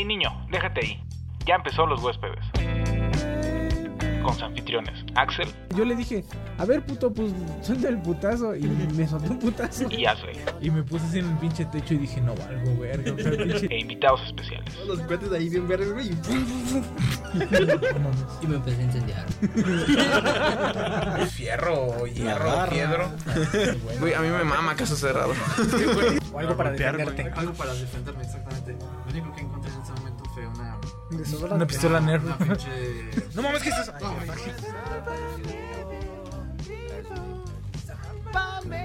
Hey niño, déjate ahí. Ya empezó los huéspedes. Con sus anfitriones, Axel Yo le dije, a ver, puto, pues suelta el putazo. Y me soltó un putazo. y Ashley. Y me puse así en el pinche techo y dije, no valgo, verga. O sea, pinche... E invitados especiales. Todos los cuates ahí bien verdes, güey. y me empecé a incendiar. Fierro, hierro, piedro. Güey, a mí me mama caso cerrado. O algo para defenderte. Algo para defenderme, exactamente. Lo único que encontré una. Una pistola Nerf. Una pinche. No mames, ¿qué es eso?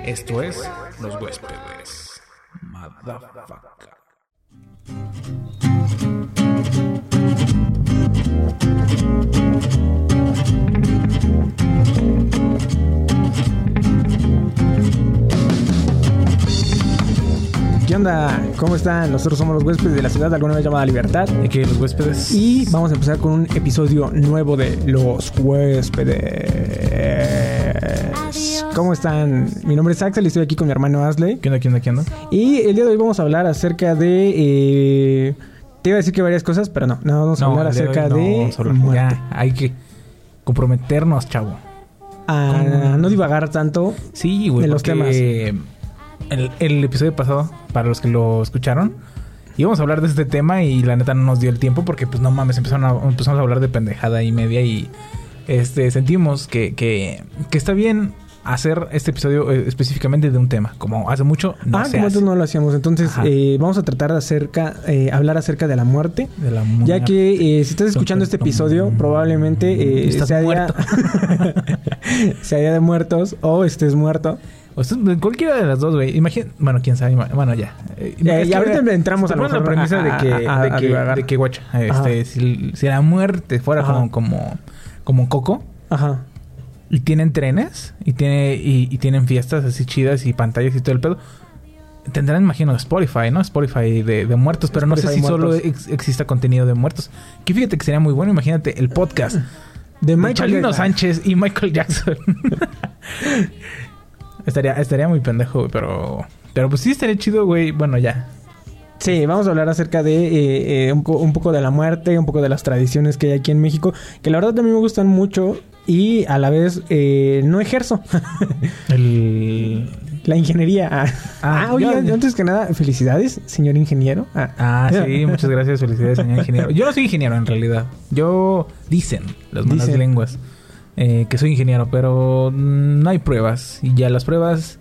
Esto es Los Huéspedes. Motherfucker. ¿Qué onda? ¿Cómo están? Nosotros somos los huéspedes de la ciudad, alguna vez llamada Libertad. Y que los huéspedes. Y vamos a empezar con un episodio nuevo de Los Huéspedes. ¿Cómo están? Mi nombre es Axel y estoy aquí con mi hermano Asley. ¿Qué onda, qué onda, qué onda? Y el día de hoy vamos a hablar acerca de... eh, te iba a decir que varias cosas, pero no. No, vamos a hablar acerca no de... vamos a hablar. muerte. Ya, hay que comprometernos, chavo. A ¿Cómo? no divagar tanto. Sí, güey. De los porque El, el episodio pasado, para los que lo escucharon, íbamos a hablar de este tema y la neta no nos dio el tiempo porque, pues, no mames, empezaron a, empezamos a hablar de pendejada y media y este sentimos que, que, que está bien hacer este episodio eh, específicamente de un tema. Como hace mucho no ah, se como hace. no lo hacíamos. Entonces, eh, vamos a tratar de acerca, eh, hablar acerca de la muerte. De la Ya que eh, si estás escuchando este episodio, probablemente Estás sea, día, muerto. sea día de muertos o estés muerto. O sea, cualquiera de las dos, güey. Imagina, bueno, quién sabe. Bueno, ya. Eh, Ya, que ahorita entramos se a la premisa de que, a- a- de a que, de guacha, este, si, si la muerte fuera Ajá. como, como, como Coco Ajá. y tienen trenes y tiene y, y tienen fiestas así chidas y pantallas y todo el pedo. Tendrán, imagino, Spotify, ¿no? Spotify de, de muertos, pero no sé si solo ex- exista contenido de muertos. Que fíjate que sería muy bueno, imagínate el podcast De de Michael Chalino Jackson. Sánchez y Michael Jackson. estaría, estaría muy pendejo, güey, pero. Pero pues sí estaría chido, güey. Bueno, ya. Sí, vamos a hablar acerca de eh, eh, un, co- un poco de la muerte, un poco de las tradiciones que hay aquí en México, que la verdad también me gustan mucho y a la vez eh, no ejerzo El. la ingeniería. Ah, Ah, Ah, oye, yo- antes que nada, felicidades, señor ingeniero. Ah, Ah, sí, muchas gracias, felicidades, señor ingeniero. Yo no soy ingeniero en realidad. Yo dicen las malas Dicen. lenguas eh, que soy ingeniero, pero no hay pruebas. Y ya las pruebas,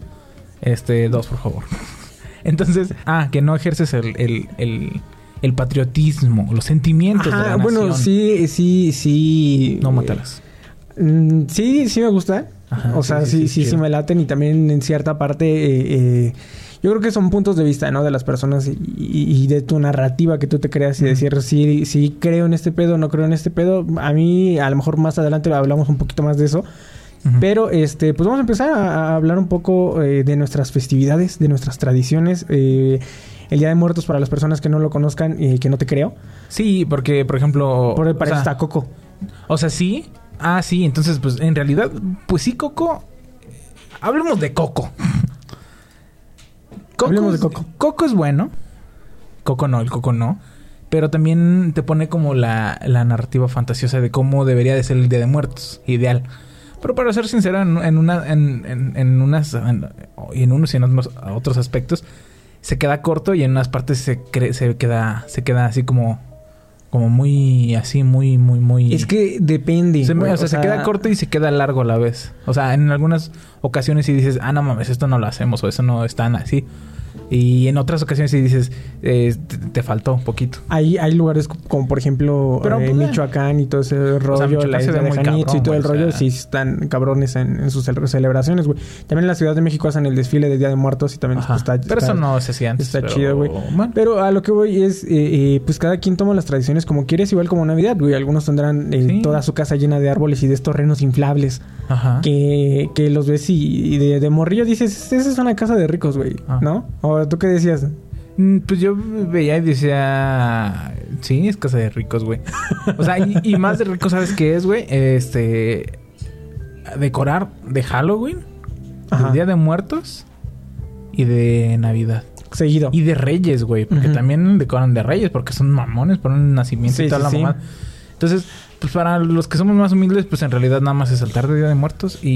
este, dos, por favor. Entonces, ah, que no ejerces el, el, el, el patriotismo, los sentimientos de Ajá, la bueno, nación. sí, sí, sí. No mátalas. Mm, sí, sí me gusta. Ajá, o sí, sea, sí, sí, sí, me laten y también en cierta parte, eh, eh, yo creo que son puntos de vista, ¿no? De las personas y, y- y de tu narrativa que tú te creas y decir, sí, sí creo en este pedo, no creo en este pedo. A mí, a lo mejor más adelante hablamos un poquito más de eso. Pero, este, pues vamos a empezar a, a hablar un poco eh, de nuestras festividades, de nuestras tradiciones. eh, el Día de Muertos, para las personas que no lo conozcan y que no te creo. Sí, porque, por ejemplo... Por o para eso sea, está Coco. O sea, sí. Ah, sí. Entonces, pues en realidad, pues sí, Coco. Hablemos de Coco. Hablemos de Coco. Coco es bueno. Coco no, el Coco no. Pero también te pone como la, la narrativa fantasiosa de cómo debería de ser el Día de Muertos. Ideal. Pero para ser sincero, en, en una, en, en, en unas, en, unos y en otros, otros aspectos, se queda corto y en unas partes se, cre- se queda, se queda así como, como muy, así, muy, muy, muy. Es que depende. Se, güey, o sea, se queda corto y se queda largo a la vez. O sea, en algunas ocasiones sí dices, ah, no mames, esto no lo hacemos o eso no es tan así. Y en otras ocasiones sí dices, eh, te, te faltó un poquito. Hay, hay lugares co- como por ejemplo Pero, eh, pues, Michoacán y todo ese rollo, Michoacán la se isla de y todo el o rollo, sea. sí están cabrones en, en sus cele- celebraciones, güey. También en la Ciudad de México hacen el desfile de Día de Muertos y también pues, está, Pero está- eso no se hacía antes. está pero- chido, güey. bueno. Pero a lo que voy es, eh, eh, pues cada quien toma las tradiciones como quiere, es igual como Navidad, güey. Algunos tendrán eh, Sí. toda su casa llena de árboles y de estos renos inflables Ajá. que, que los ves y, y de, de morrillo dices, esa es una casa de ricos, güey, Ah. ¿no? ¿O tú qué decías? Mm, Pues yo veía y decía, sí, es casa de ricos, güey. O sea, y, y más de ricos, ¿sabes qué es, güey? Este, decorar de Halloween, Ajá. del Día de Muertos y de Navidad. seguido. Y de reyes, güey. Porque también decoran de reyes, porque son mamones por un nacimiento Sí, y toda sí, la sí. mamada. Entonces, pues para los que somos más humildes, pues en realidad nada más es altar de Día de Muertos y,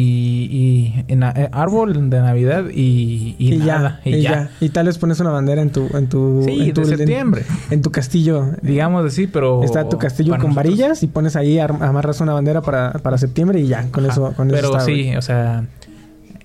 y en eh, árbol de Navidad y, y, y, nada. ya, y ya. Y tal vez pones una bandera en tu, en tu, Sí, en tu, de septiembre. En, tu castillo. Digamos así, pero... Está tu castillo con nosotros- varillas y pones ahí, ar- amarras una bandera para, para septiembre y ya, con Ajá. eso, con Pero eso está, sí, o sea,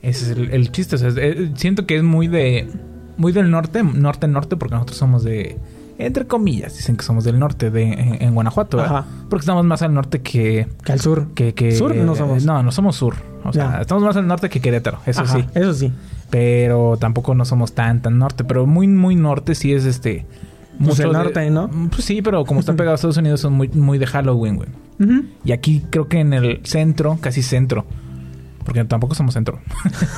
ese es el, el chiste. O sea, eh, siento que es muy de... Muy del norte, norte-norte, porque nosotros somos de... Entre comillas, dicen que somos del norte, de en, en Guanajuato. Ajá. Porque estamos más al norte que... Que al sur. que, que ¿Sur? No somos. No, no somos sur. O sea, estamos más al norte que Querétaro, eso Ajá, sí. Eso sí. Pero tampoco no somos tan, tan norte. Pero muy, muy norte sí es este... Pues el de- norte, ¿no? Pues sí, pero como están pegados a Estados Unidos son muy, muy de Halloween, güey. Ujú. Y aquí creo que en el centro, casi centro, porque tampoco somos centro,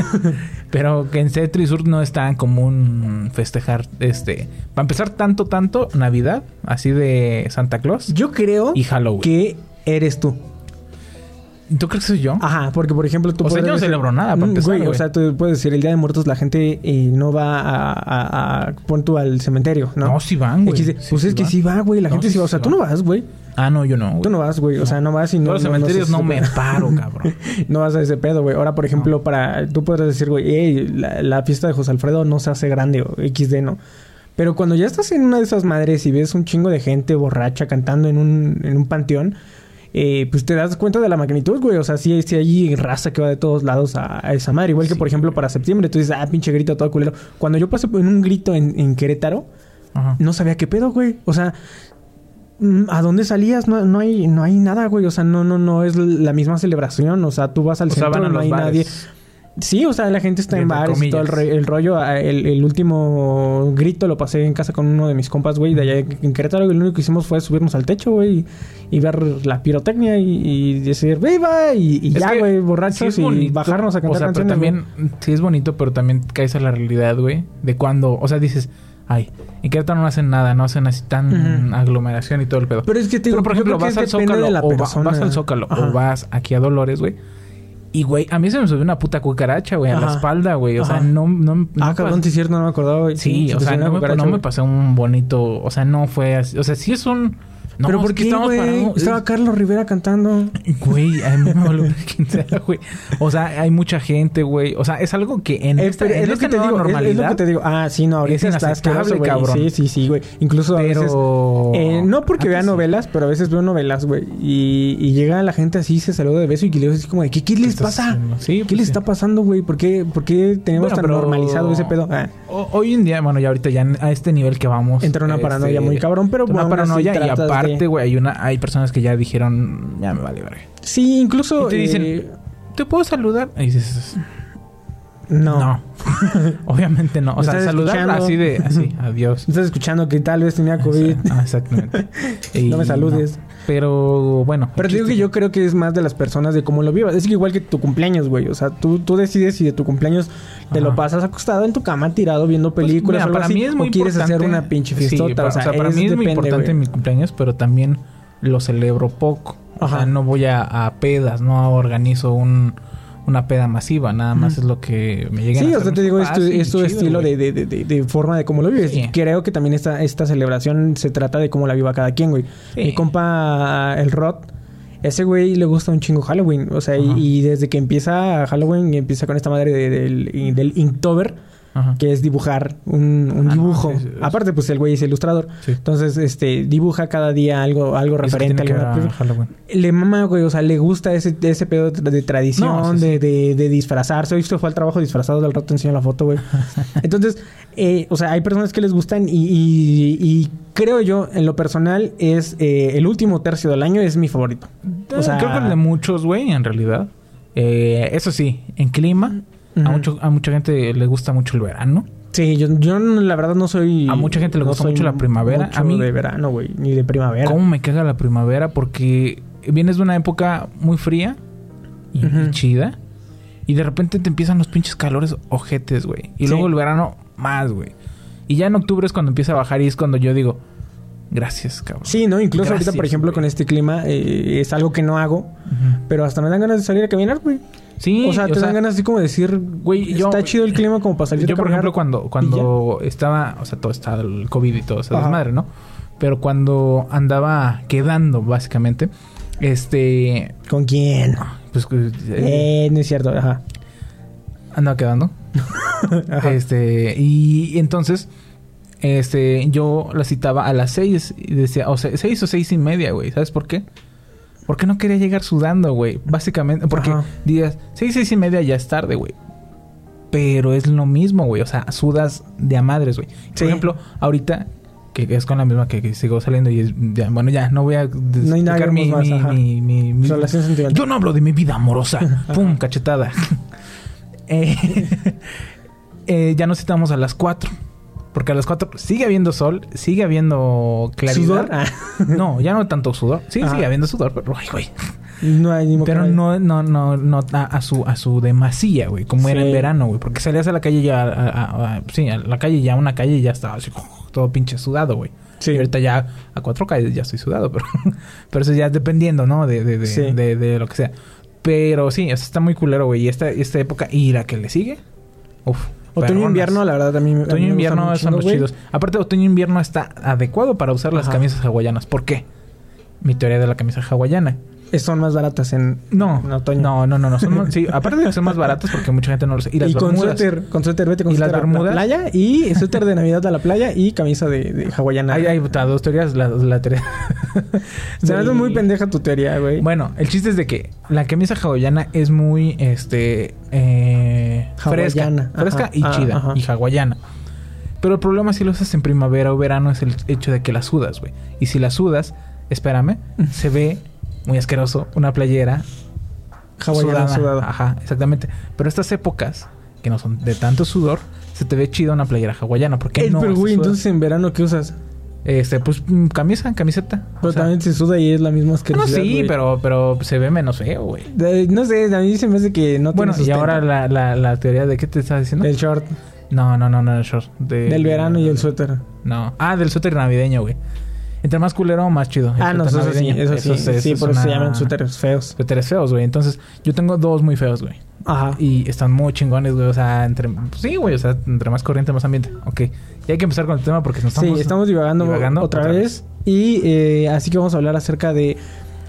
pero que en centro y sur no es tan común festejar, este, para empezar tanto, tanto Navidad, así de Santa Claus Yo creo y Halloween. que eres tú. ¿Tú crees que soy yo? Ajá, porque por ejemplo tú O sea, yo no celebro nada, para Mm, empezar, güey, o güey. sea, tú puedes decir el Día de Muertos la gente eh, no va a, a, a pon tú al cementerio, ¿no? No, sí van, güey. Sí, pues sí es que van. sí va, güey, la No, gente sí, sí va, o sea, tú no vas, güey. Ah, no, yo no. güey. Tú no vas, güey, o sea, no vas y no los no cementerios no, me paro, cabrón. no vas a ese pedo, güey. Ahora, por ejemplo, para tú podrás decir, güey, "Ey, la, la fiesta de José Alfredo no se hace grande o XD, ¿no? Pero cuando ya estás en una de esas madres y ves un chingo de gente borracha cantando en un, en un panteón, eh, pues te das cuenta de la magnitud, güey. O sea, sí, sí hay raza que va de todos lados a, a esa madre. Igual que, por ejemplo, para septiembre, tú dices, ah, pinche grito todo culero. Cuando yo pasé en un grito en, en Querétaro, Ajá. no sabía qué pedo, güey. O sea, mm, ¿a dónde salías? No, no hay, no hay nada, güey. O sea, no, no, no es la misma celebración. O sea, tú vas al O sea, centro, van a no los hay bares. nadie. Sí, o sea, la gente está en bares y todo el, re- el rollo. Ah, El, el último grito lo pasé en casa con uno de mis compas, güey, de allá en Querétaro. Y lo único que hicimos fue subirnos al techo, güey, y, y ver la pirotecnia y, y decir ¡Viva! Y, ya, güey, borrachos y bajarnos a cantar O sea, pero canciones. güey. también sí es bonito, pero también caes a la realidad, güey, de cuando, o sea, dices, ay, en Querétaro no hacen nada, no hacen así tan aglomeración y todo el pedo. Pero es que te digo, Pero, por ejemplo, vas al Zócalo de la o va- vas al Zócalo Ajá. o vas aquí a Dolores, güey. Y, güey, a mí se me subió una puta cucaracha, güey, a la espalda, güey. O sea, no... no, no Ah, cabrón, sí es cierto, no me acordaba, güey. Sí, se o sea, no me, no me pasé un bonito... O sea, no fue así. O sea, sí es un... No, ¿Pero es por que qué, estamos güey? parados- Estaba Carlos Rivera cantando. Güey, a mí me quién sea, güey. O sea, hay mucha gente, güey. O sea, es algo que en Eh, esta, pero en es lo esta que te digo, normalidad... es, lo que te digo. Ah, sí, no, ahorita es está inaceptable, asqueroso, güey. cabrón. Sí, sí, sí, güey. Incluso a veces... Eh, no porque vea sí. novelas, pero a veces veo novelas, güey. Y, y llega la gente así, se saluda de beso y que le digo así como de, ¿qué, qué les estás pasa? ¿Qué pues les sí. está pasando, güey? ¿Por qué, por qué tenemos Bueno, tan pero- normalizado ese pedo? Ah, O- hoy en día, bueno, ya ahorita ya a este nivel que vamos... Entra una paranoia muy cabrón, pero Una paranoia y tratas aparte, güey, hay una... Hay personas que ya dijeron... Ya me vale, verga. Sí, incluso... Y te dicen, eh, ¿te puedo saludar? Y dices... no. No. Obviamente no. O ¿Me sea, saludar escuchando? así de... Así, adiós. Estás escuchando que tal vez tenía COVID. Ah, exactamente. Y No me saludes. Pero bueno. Pero te digo que yo creo que es más de las personas de cómo lo vivas. Es igual que tu cumpleaños, güey. O sea, tú, tú decides si de tu cumpleaños te Ajá. lo pasas acostado en tu cama, tirado, viendo Pues, películas mira, o algo para así, mí es muy o quieres hacer importante- una pinche Sí, fiestota. para, o sea, para mí es muy depende, importante güey. mi cumpleaños, pero también lo celebro poco. O sea, no voy a, a pedas, no organizo un, una peda masiva, nada más es lo que me llega Sí, o sea, te digo, es tu, es tu estilo de... de, de, forma de cómo lo vives. Sí. Creo que también esta, esta celebración se trata de cómo la viva cada quien, güey. Sí. Mi compa, el Rod, ese güey le gusta un chingo Halloween. O sea, y, desde que empieza Halloween y empieza con esta madre de- del, del Inktober, Ajá. que es dibujar un, un Ah, dibujo. sí, sí, sí. Aparte, pues el güey es ilustrador. Sí. Entonces, este, dibuja cada día algo, algo referente tiene que a alguna le mama, güey, o sea, le gusta ese, ese pedo de, tradición, No, de. De, de disfrazarse. Hoy se fue al trabajo disfrazado, del rato te enseño la foto, güey. Entonces, eh, o sea, hay personas que les gustan y, y- y creo yo, en lo personal, es eh, el último tercio del año es mi favorito. O sea- Creo que el de muchos, güey, en realidad. Eh, eso sí, en clima, a, mucho, a mucha gente le gusta mucho el verano. Sí, yo, yo la verdad no soy... A mucha gente le gusta mucho la primavera. mucho A mí- de verano, güey, ni de primavera. ¿Cómo me caga la primavera? Porque vienes de una época muy fría y, y Ujú. chida. Y de repente te empiezan los pinches calores ojetes, güey. Y Sí. luego el verano más, güey. Y ya en octubre es cuando empieza a bajar y es cuando yo digo, Gracias, cabrón. Sí, ¿no? Incluso Gracias, ahorita, por ejemplo, güey. con este clima, eh, es algo que no hago, pero hasta me dan ganas de salir a caminar, güey. Sí, o sea, te dan ganas así como de decir, güey, yo- está chido el clima como para salir Yo, a por ejemplo, cuando, cuando estaba, o sea, todo estaba el COVID y todo esa desmadre, ¿no? Pero cuando andaba quedando, básicamente, este, ¿Con quién? pues, eh, Eh, no es cierto, ajá. andaba quedando. Ajá. Este, y entonces, este, yo la citaba a las seis y decía, o sea, seis o seis y media, güey. ¿Sabes por qué? Porque no quería llegar sudando, güey. Básicamente, porque Ajá. digas, seis, seis y media ya es tarde, güey. Pero es lo mismo, güey. O sea, sudas de a madres, güey. Por ejemplo, ahorita, que es con la misma que, que sigo saliendo y es, ya, bueno, ya, no voy a No explicar mi, más, mi, ajá. mi, mi- mi- Relación sentimental. yo no hablo de mi vida amorosa. Pum, cachetada. Eh, eh, ya nos citamos a las 4. Porque a las 4 sigue habiendo sol, sigue habiendo claridad. ¿Sudor? Ah. No, ya no tanto sudor. Sí, Ajá. sigue habiendo sudor, pero ay, güey. No hay ni Pero no, no, no, no a, a su, a su demasía, güey, como era en verano, güey. Porque salías a la calle ya, a- sí, a la calle ya, una calle ya estaba así, todo pinche sudado, güey. Sí. Y ahorita ya a cuatro calles ya estoy sudado, pero, pero eso ya dependiendo, ¿no? De, de, de, Sí. de, de lo que sea. Pero sí, eso está muy culero, güey. Y esta, esta época, y la que le sigue, uf. Otoño perronas. invierno, la verdad, también. Otoño e invierno son los chidos. Aparte, otoño e invierno está adecuado para usar las Ajá. camisas hawaianas. ¿Por qué? Mi teoría de la camisa hawaiana. Son más baratas en, No, en otoño. no, no, no, no. Son más- sí, aparte de que son más baratas porque mucha gente no lo sé. Y las y con suéter, con suéter, vete con ¿Y las suéter a la playa y suéter de Navidad a la playa y camisa de, de hawaiana. Hay, hay dos teorías. La, la teoría. Se me hace muy pendeja tu teoría, güey. Bueno, el chiste es de que la camisa hawaiana es muy, este, eh, Hawaiana, fresca, fresca ajá, y chida ajá. y hawaiana. Pero el problema si lo usas en primavera o verano es el hecho de que la sudas, güey. Y si la sudas, espérame, se ve muy asqueroso una playera hawaiana sudada. sudada. Ajá, exactamente. Pero estas épocas que no son de tanto sudor, se te ve chido una playera hawaiana. Porque no pero, güey, entonces en verano, ¿qué usas? Este, pues mm, camisa, camiseta. Pero O sea, también se suda y es la misma no, asquerosidad, sí, güey. pero, pero se ve menos feo, güey. No sé, a mí se me hace que no Bueno, tiene y ahora la, la, la teoría de qué te estás diciendo? El short, No, no, no, no, el short. De- del verano y el suéter. No. Ah, del suéter navideño, güey. Entre más culero, más chido. Ah, no, eso sí, eso sí. sí, es por eso se llaman suéteres feos. Suéteres feos, güey. Entonces, yo tengo dos muy feos, güey. Ajá. Y están muy chingones, güey. O sea, entre... pues sí, güey. O sea, entre más corriente, más ambiente. Ok. Y hay que empezar con el tema porque nos estamos... sí, estamos divagando, divagando otra, otra vez. Y eh, así que vamos a hablar acerca de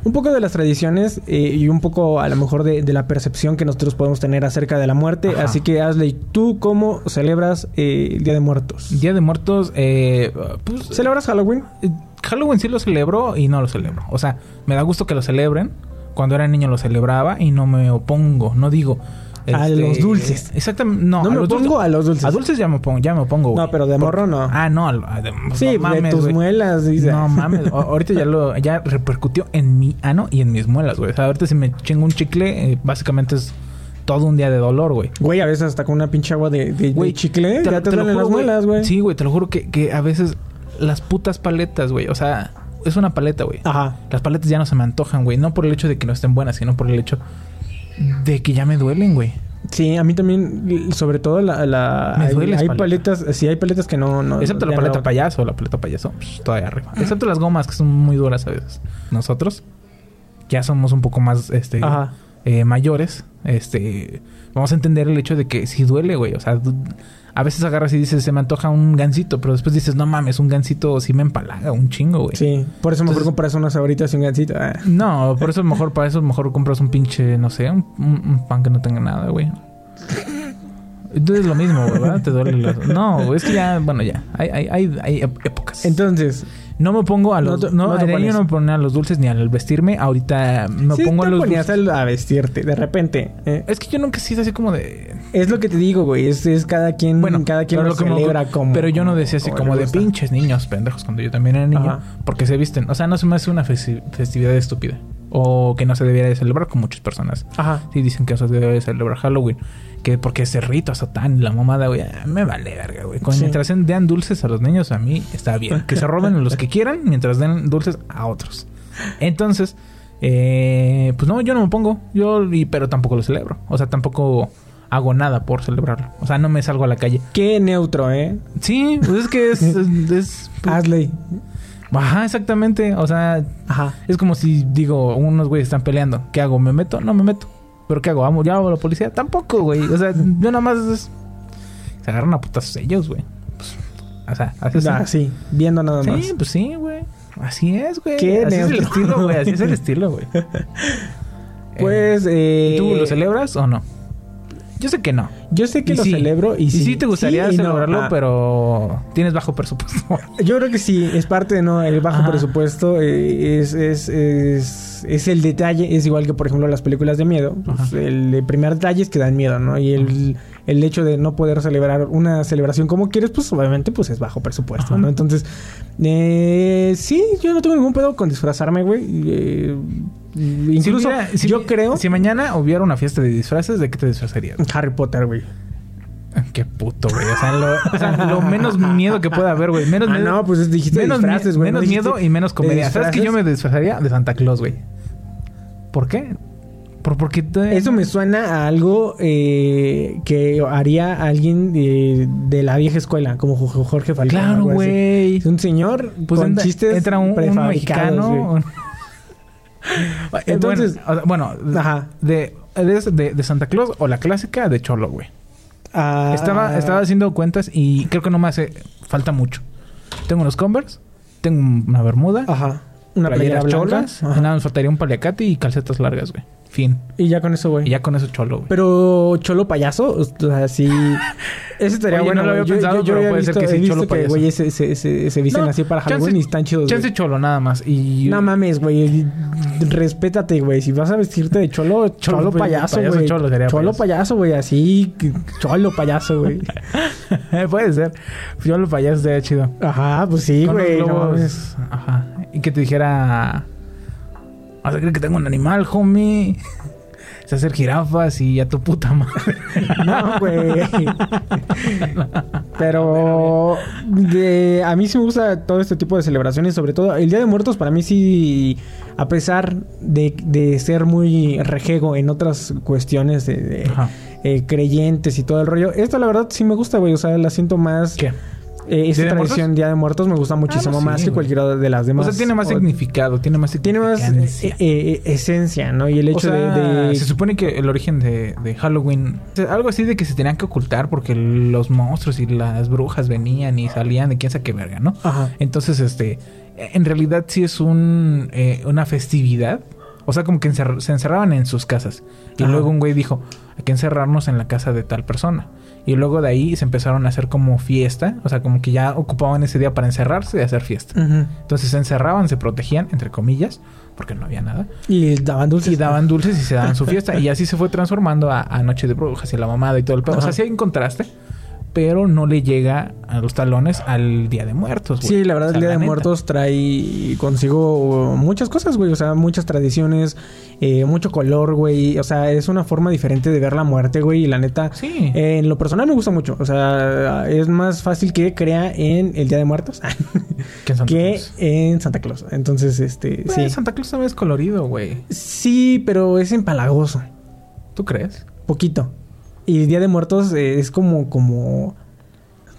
un poco de las tradiciones eh, y un poco a lo mejor de, de la percepción que nosotros podemos tener acerca de la muerte. Ajá. Así que Asley, ¿tú cómo celebras eh, el Día de Muertos? Día de Muertos, eh... Pues... ¿Celebras Halloween? eh, Halloween sí lo celebro y no lo celebro. O sea, me da gusto que lo celebren. Cuando era niño lo celebraba y no me opongo. No digo... A este, los dulces. Exactamente. No, No, a me los dulces. a los dulces. A dulces ya me opongo, ya me opongo, güey. No, pero de morro no. Ah, no. de- sí, no de mames, tus güey. muelas. dice. No mames, ahorita ya lo ya repercutió en mi ano y en mis muelas, güey. O sea, ahorita si me chingo un chicle, eh, básicamente es todo un día de dolor, güey. Güey, a veces hasta con una pinche agua de, de- de Güey, chicle ya te, lo duelen juro, las muelas, güey. Sí, güey, te lo juro que, que a veces las putas paletas, güey. O sea, es una paleta, güey. Ajá. Las paletas ya no se me antojan, güey. No por el hecho de que no estén buenas, sino por el hecho de que ya me duelen, güey. Sí, a mí también, sobre todo la... la Me hay, duele hay espalda. paletas, sí hay paletas que no... no Excepto la paleta no- payaso, la paleta payaso, pues, todavía arriba. Excepto las gomas, que son muy duras a veces. Nosotros ya somos un poco más este Ajá. eh, mayores. Este vamos a entender el hecho de que sí duele, güey. O sea, a veces agarras y dices, se me antoja un gansito, pero después dices, no mames, un gansito sí me empalaga, un chingo, güey. Sí, por eso mejor Entonces- compras unas sabritas y un gansito. Ah. No, por eso mejor, para eso mejor compras un pinche, no sé, un, un- un pan que no tenga nada, güey. Entonces es lo mismo, ¿verdad? Te duele la... No, es que ya, bueno, ya. Hay, hay, hay, hay ép- épocas. Entonces, no me pongo a los... No No, no te pones. no me ponía a los dulces ni al vestirme. Ahorita me sí pongo a los ponías dulces. a, vestirte de repente. eh. Es que yo nunca he sido así como de... Es lo que te digo, güey. Es, es cada quien, Bueno, cada quien lo lo que me- celebra como... Pero yo no decía así como de pinches niños pendejos cuando yo también era niño. Ajá. Porque se visten. O sea, no se me hace una festi- festividad estúpida. O que no se debiera de celebrar con muchas personas. Ajá. Sí, dicen que no se debe de celebrar Halloween. Que porque ese rito satán, la mamada, güey. ah, Me vale verga, güey. Sí. Mientras den- dulces a los niños, a mí está bien. Que se roben los que quieran mientras den dulces a otros. Entonces, eh, pues no, yo no me pongo. Yo, y- pero tampoco lo celebro. O sea, tampoco hago nada por celebrarlo. O sea, no me salgo a la calle. Qué neutro, ¿eh? Sí, pues es que es... es- es- pues. Ajá, exactamente. O sea, Ajá. es como si digo, unos güeyes están peleando. ¿Qué hago? ¿Me meto? No me meto. ¿Pero qué hago? ¿Vamos? ¿Llamo a la policía? Tampoco, güey. O sea, yo nada más... es- Se agarran a putazos ellos, güey. Pues, o sea, así es. Ah, sí, viendo nada más. Sí, pues sí, güey. Así es, güey. Qué Así es el estilo, güey. Así es el estilo, güey. Pues, Eh, eh, ¿Tú lo celebras o no? Yo sé que no. Yo sé que Y lo sí. celebro y, Y sí. sí te gustaría Sí no. celebrarlo, Ah, pero tienes bajo presupuesto. Yo creo que sí, es parte de no, el bajo Ajá. presupuesto eh, es, es, es, es el detalle, es igual que por ejemplo las películas de miedo. Pues, el primer detalle es que dan miedo, ¿no? Y el, el hecho de no poder celebrar una celebración como quieres, pues obviamente pues es bajo presupuesto, Ajá. ¿no? Entonces, eh, sí, yo no tengo ningún pedo con disfrazarme, güey. Eh, incluso Si hubiera- si yo mi- creo... Si mañana hubiera una fiesta de disfraces, ¿de qué te disfrazarías? Harry Potter, güey. Qué puto, güey. O sea, lo, o sea, lo menos miedo que pueda haber, güey. Menos Ah, miedo. no, pues dijiste menos disfraces, mi- güey. Menos no dijiste miedo y menos comedia. ¿Sabes que yo me disfrazaría de Santa Claus, güey? ¿Por qué? Por, porque te- Eso me suena a algo eh, que haría alguien de, de la vieja escuela, como Jo- Jorge Falcón. Claro, güey. Un señor Pues con entra, chistes entra un, un mexicano. Entonces, Entonces- bueno, Ajá. de, de, Santa Claus o la clásica de Cholo, güey. Ah, Estaba, estaba haciendo cuentas y creo que no me hace falta mucho. Tengo unos Converse, tengo una bermuda, Ajá. Una playera cholas, nada, me faltaría un paliacate y calcetas largas, güey. Fin. Y ya con eso, güey. Y ya con eso cholo, güey. Pero cholo payaso, o sea, sí. Ese estaría Oye, bueno. no lo había pensado, pero había puede ser que sí, cholo que payaso. se, se, se, se visten No, así para chance- Halloween y están chidos. Chance cholo nada más. Y No mames, güey. Respétate, güey. Si vas a vestirte de cholo, cholo, payaso, güey. cholo sería Cholo payaso. güey. Así, cholo payaso, güey. puede ser. Cholo payaso sería chido. Ajá, pues sí, güey. no. Ajá. Y que te dijera. Vas a creer que tengo un animal, homie. Es hacer jirafas y a tu puta madre. No, güey. Pero de, a mí sí me gusta todo este tipo de celebraciones, sobre todo el Día de Muertos para mí sí, a pesar de, de ser muy rejego en otras cuestiones de, eh, creyentes y todo el rollo, esta la verdad sí me gusta, güey, o sea, la siento más... ¿Qué? Eh, esta ¿Día de tradición Día de Muertos me gusta muchísimo Ah, no, sí, más que güey. cualquiera de las O demás. sea, tiene más O- significado, tiene más Tiene más eh, eh, esencia, ¿no? Y el hecho o sea, de... de- se supone que el origen de, de Halloween, o algo así de que se tenían que ocultar porque los monstruos y las brujas venían y salían de quién sabe qué verga, ¿no? Ajá. Entonces, este, en realidad sí es un, eh, una festividad. O sea, como que se encerraban en sus casas. Y Ajá. luego un güey dijo, hay que encerrarnos en la casa de tal persona. Y luego de ahí se empezaron a hacer como fiesta. O sea, como que ya ocupaban ese día para encerrarse y hacer fiesta. Entonces se encerraban, se protegían, entre comillas, porque no había nada. Y daban dulces. Y daban dulces y se daban su fiesta. Y así se fue transformando a, a Noche de Brujas y la mamada y todo el pedo. O sea, sí hay un contraste, pero no le llega a los talones al Día de Muertos, güey. Sí, la verdad, O sea, el Día de neta. Muertos trae consigo muchas cosas, güey. O sea, muchas tradiciones, eh, mucho color, güey. O sea, es una forma diferente de ver la muerte, güey. Y la neta, Sí. eh, en lo personal me gusta mucho. O sea, es más fácil que crea en el Día de Muertos que en Santa que Claus. en Santa Claus. Entonces, este, Güey, sí. Santa Claus también es colorido, güey. Sí, pero es empalagoso. ¿Tú crees? Poquito. Y Día de Muertos eh, es como, como...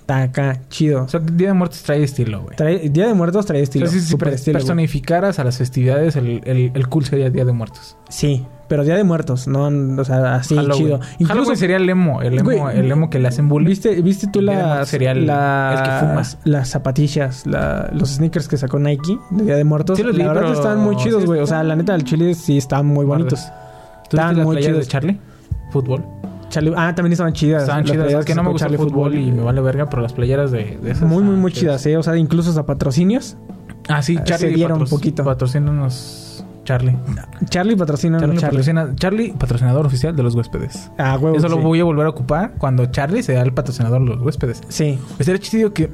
Acá, chido. O sea, Día de Muertos trae estilo, güey. Trae- Día de Muertos trae estilo. o sea, si, si per- estilo, güey. personificaras a las festividades, el, el, el cool sería Día de Muertos. Sí, pero Día de Muertos, no, o sea, así Halloween. chido. Halloween sería el emo, el emo, Güey, el emo que le hacen bullying. ¿Viste, viste tú las, sería el- que fuma. las zapatillas, la- los sneakers que sacó Nike de Día de Muertos? Sí los la verdad están muy chidos, sí güey. O sea, la neta, el chile sí están muy bonitos. ¿Tú Están las muy chidos. de Charlie? Fútbol. Charlie- ah, también estaban chidas. Estaban las chidas. Es que no me gusta el fútbol y me vale verga, pero las playeras de, de esas. Muy, muy, muy chidas, eh. O sea, incluso hasta patrocinios. Ah, sí, Se Charlie dieron patro- poquito. Patrocínanos Charlie. Charlie patrocina Charlie, Charlie. patrocina- Charlie, patrocinador oficial de los huéspedes. Ah, huevo. Eso lo voy a volver a ocupar cuando Charlie sea el patrocinador de los huéspedes. Sí. Estaría chido que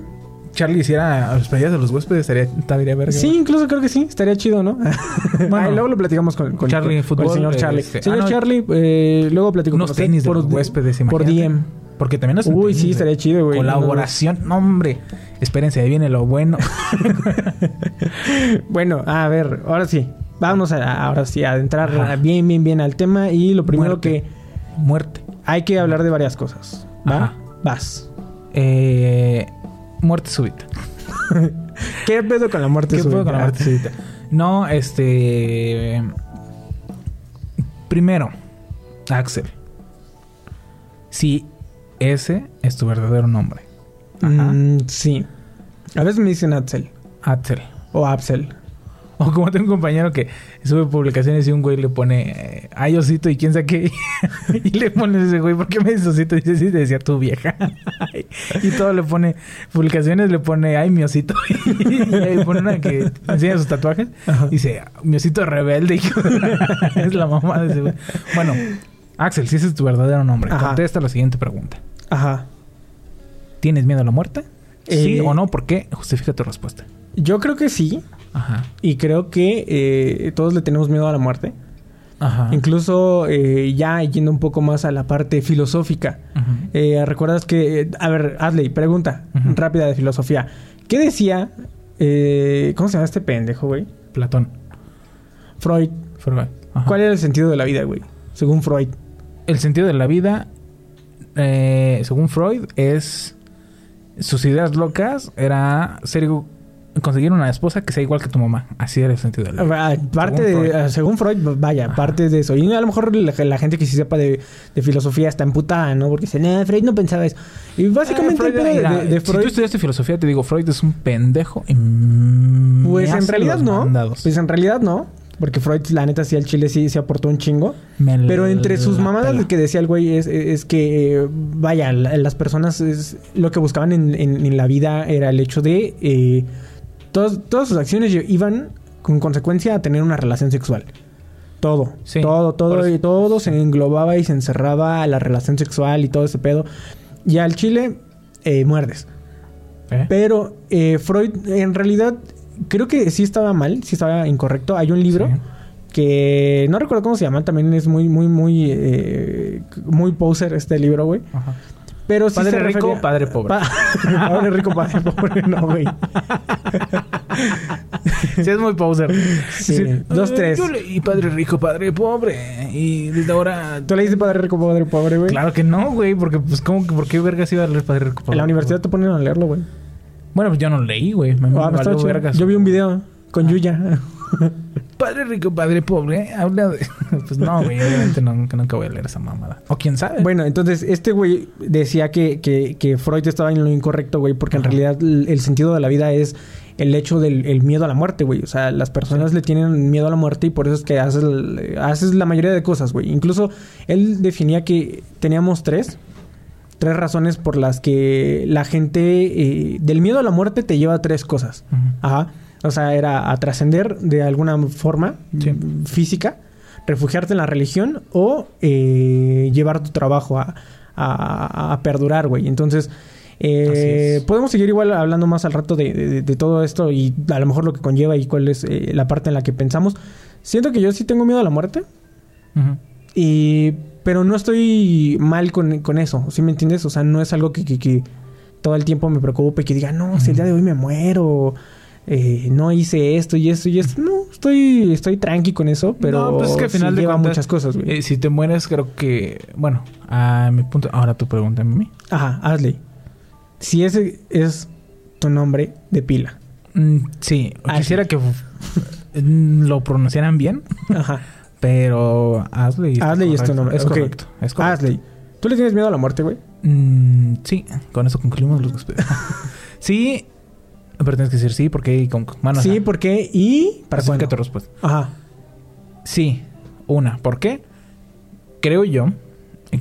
Charlie hiciera a las playas de los huéspedes. Estaría, estaría verga. Sí, incluso creo que sí. Estaría chido, ¿no? Bueno, luego lo platicamos con, con Charlie con- con Fútbol, el señor eh, Charlie. este, señor ah, no, Charlie, eh, luego platico Unos con usted tenis de por, los huéspedes, por. DM. Porque también hacen Uy, tenis, sí, estaría chido, güey. Colaboración. No, hombre. Espérense, ahí viene lo bueno. Bueno, a ver, ahora sí. Vámonos a, ahora sí a adentrar Ajá. bien, bien, bien al tema. Y lo primero Muerte. que Muerte. hay que hablar de varias cosas. ¿Va? Ajá. Vas. Eh, muerte súbita. ¿Qué pedo con la muerte ¿Qué puedo con la súbita? muerte súbita? No, este. Primero, Axel. Si ese es tu verdadero nombre. Ajá. Mm, sí. A veces me dicen Axel Axel. o Axel. O como tengo un compañero que sube publicaciones y un güey le pone ay osito y quién sabe qué. y le pone ese güey, ¿por qué me dices osito? Y dice, sí, te decía tu vieja. y todo le pone, publicaciones le pone ay mi osito. y ahí pone una que enseña sus tatuajes. Ajá. Dice, mi osito rebelde. hijo". es la mamá de ese güey. Bueno, Axel, si ese es tu verdadero nombre, Ajá. contesta la siguiente pregunta. Ajá. ¿Tienes miedo a la muerte? ¿Sí o no? ¿Por qué? Justifica tu respuesta. Yo creo que sí. Ajá. Y creo que eh, todos le tenemos miedo a la muerte. Ajá. Incluso eh, ya yendo un poco más a la parte filosófica. Eh, ¿Recuerdas que... a ver, Adley, pregunta rápida de filosofía. ¿Qué decía... ¿Cómo se llama este pendejo, güey? Platón. Freud. Freud. Ajá. ¿Cuál era el sentido de la vida, güey? Según Freud. El sentido de la vida, según Freud, es... Sus ideas locas era ser, conseguir una esposa que sea igual que tu mamá. Así era el sentido de la. Ah, Parte Según de, Freud. ah, según Freud, vaya, Ajá. parte de eso. Y a lo mejor la, la gente que sí sepa de, de filosofía está emputada, ¿no? Porque dice, no, Freud no pensaba eso. Y básicamente Eh, el pedo Freud, de, mira, de- de Si tú Freud... estudiaste filosofía, te digo, Freud es un pendejo. Y Pues en realidad no. mandados. Pues en realidad no. Porque Freud, la neta, sí al chile sí se aportó un chingo. Me Pero entre sus mamadas pela. que decía el güey es, es que, eh, vaya, la- las personas es, lo que buscaban en, en- en la vida era el hecho de... eh, todas, todas sus acciones iban con consecuencia a tener una relación sexual. Todo, Sí, todo, todo, y todo se englobaba y se encerraba a la relación sexual y todo ese pedo. Y al chile eh, muerdes. ¿Eh? Pero eh, Freud en realidad creo que sí estaba mal, sí estaba incorrecto. Hay un libro Sí. que no recuerdo cómo se llama, también es muy, muy, muy, eh, muy poser este libro, güey. Ajá. Pero sí Padre se rico, refería- padre pobre. Pa- padre rico, padre pobre, no, güey. Sí, es muy poser. Sí, dos, "Eh, tres. Yo leí Padre Rico, Padre Pobre. Y desde ahora... ¿Tú leíste padre rico, padre pobre, güey? Claro que no, güey. Porque, pues, ¿cómo, que- ¿por qué vergas iba a leer Padre Rico, Padre En la universidad te ponen a leerlo, güey. Bueno, pues yo no leí, güey. Me, me Ah, pues, estaba chido. vergas. Yo vi un video con Yuya. Padre Rico, Padre Pobre. Habla de... pues no, güey. Obviamente no, nunca voy a leer esa mamada. O quién sabe. Bueno, entonces este güey decía que, que, que Freud estaba en lo incorrecto, güey, porque en realidad el, el sentido de la vida es el hecho del el miedo a la muerte, güey. O sea, las personas le tienen miedo a la muerte y por eso es que haces, la mayoría de cosas, güey. Incluso él definía que teníamos tres, tres razones por las que la gente eh, del miedo a la muerte te lleva a tres cosas. Ajá. O sea, era a trascender de alguna forma Sí. física, refugiarte en la religión o eh, llevar tu trabajo a, a- a perdurar, güey. Entonces, eh, podemos seguir igual hablando más al rato de, de- de todo esto y a lo mejor lo que conlleva y cuál es eh, la parte en la que pensamos. Siento que yo sí tengo miedo a la muerte, y, pero no estoy mal con, con eso, ¿sí me entiendes? O sea, no es algo que, que- que todo el tiempo me preocupe, que diga, no, si el día de hoy me muero, eh, no hice esto y esto y esto. No, estoy, estoy tranqui con eso, pero No, pues es que al sí final de lleva cuentas, muchas cosas, güey. Eh, si te mueres, creo que... Bueno, a mi punto... Ahora tú pregúntame a mí. Ajá, Ashley. Si ese es tu nombre de pila. Mm, sí, quisiera que lo pronunciaran bien, Ajá. pero Ashley. Ashley es tu nombre. Es correcto. Es correcto. Ashley. ¿Tú le tienes miedo a la muerte, güey? Mm, sí, con eso concluimos los sí, pero tienes que decir sí, porque con bueno, sí, ajá. ¿por qué? ¿Y para Justifica cuándo? tu respuesta. Ajá. Sí, una. ¿Por qué? Creo yo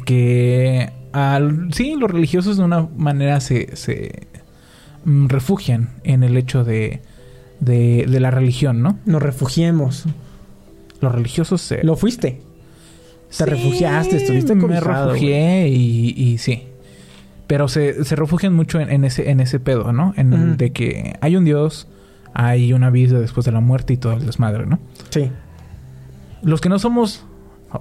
que al, sí, los religiosos de una manera se, se mm, refugian en el hecho de, de, de la religión, ¿no? Nos refugiemos. Los religiosos se... Lo fuiste. Te Sí, refugiaste, estuviste Me refugié y, y sí. Pero se, se refugian mucho en, en ese, en ese pedo, ¿no? En el de que hay un Dios, hay una vida después de la muerte y todo el desmadre, ¿no? Sí. Los que no somos...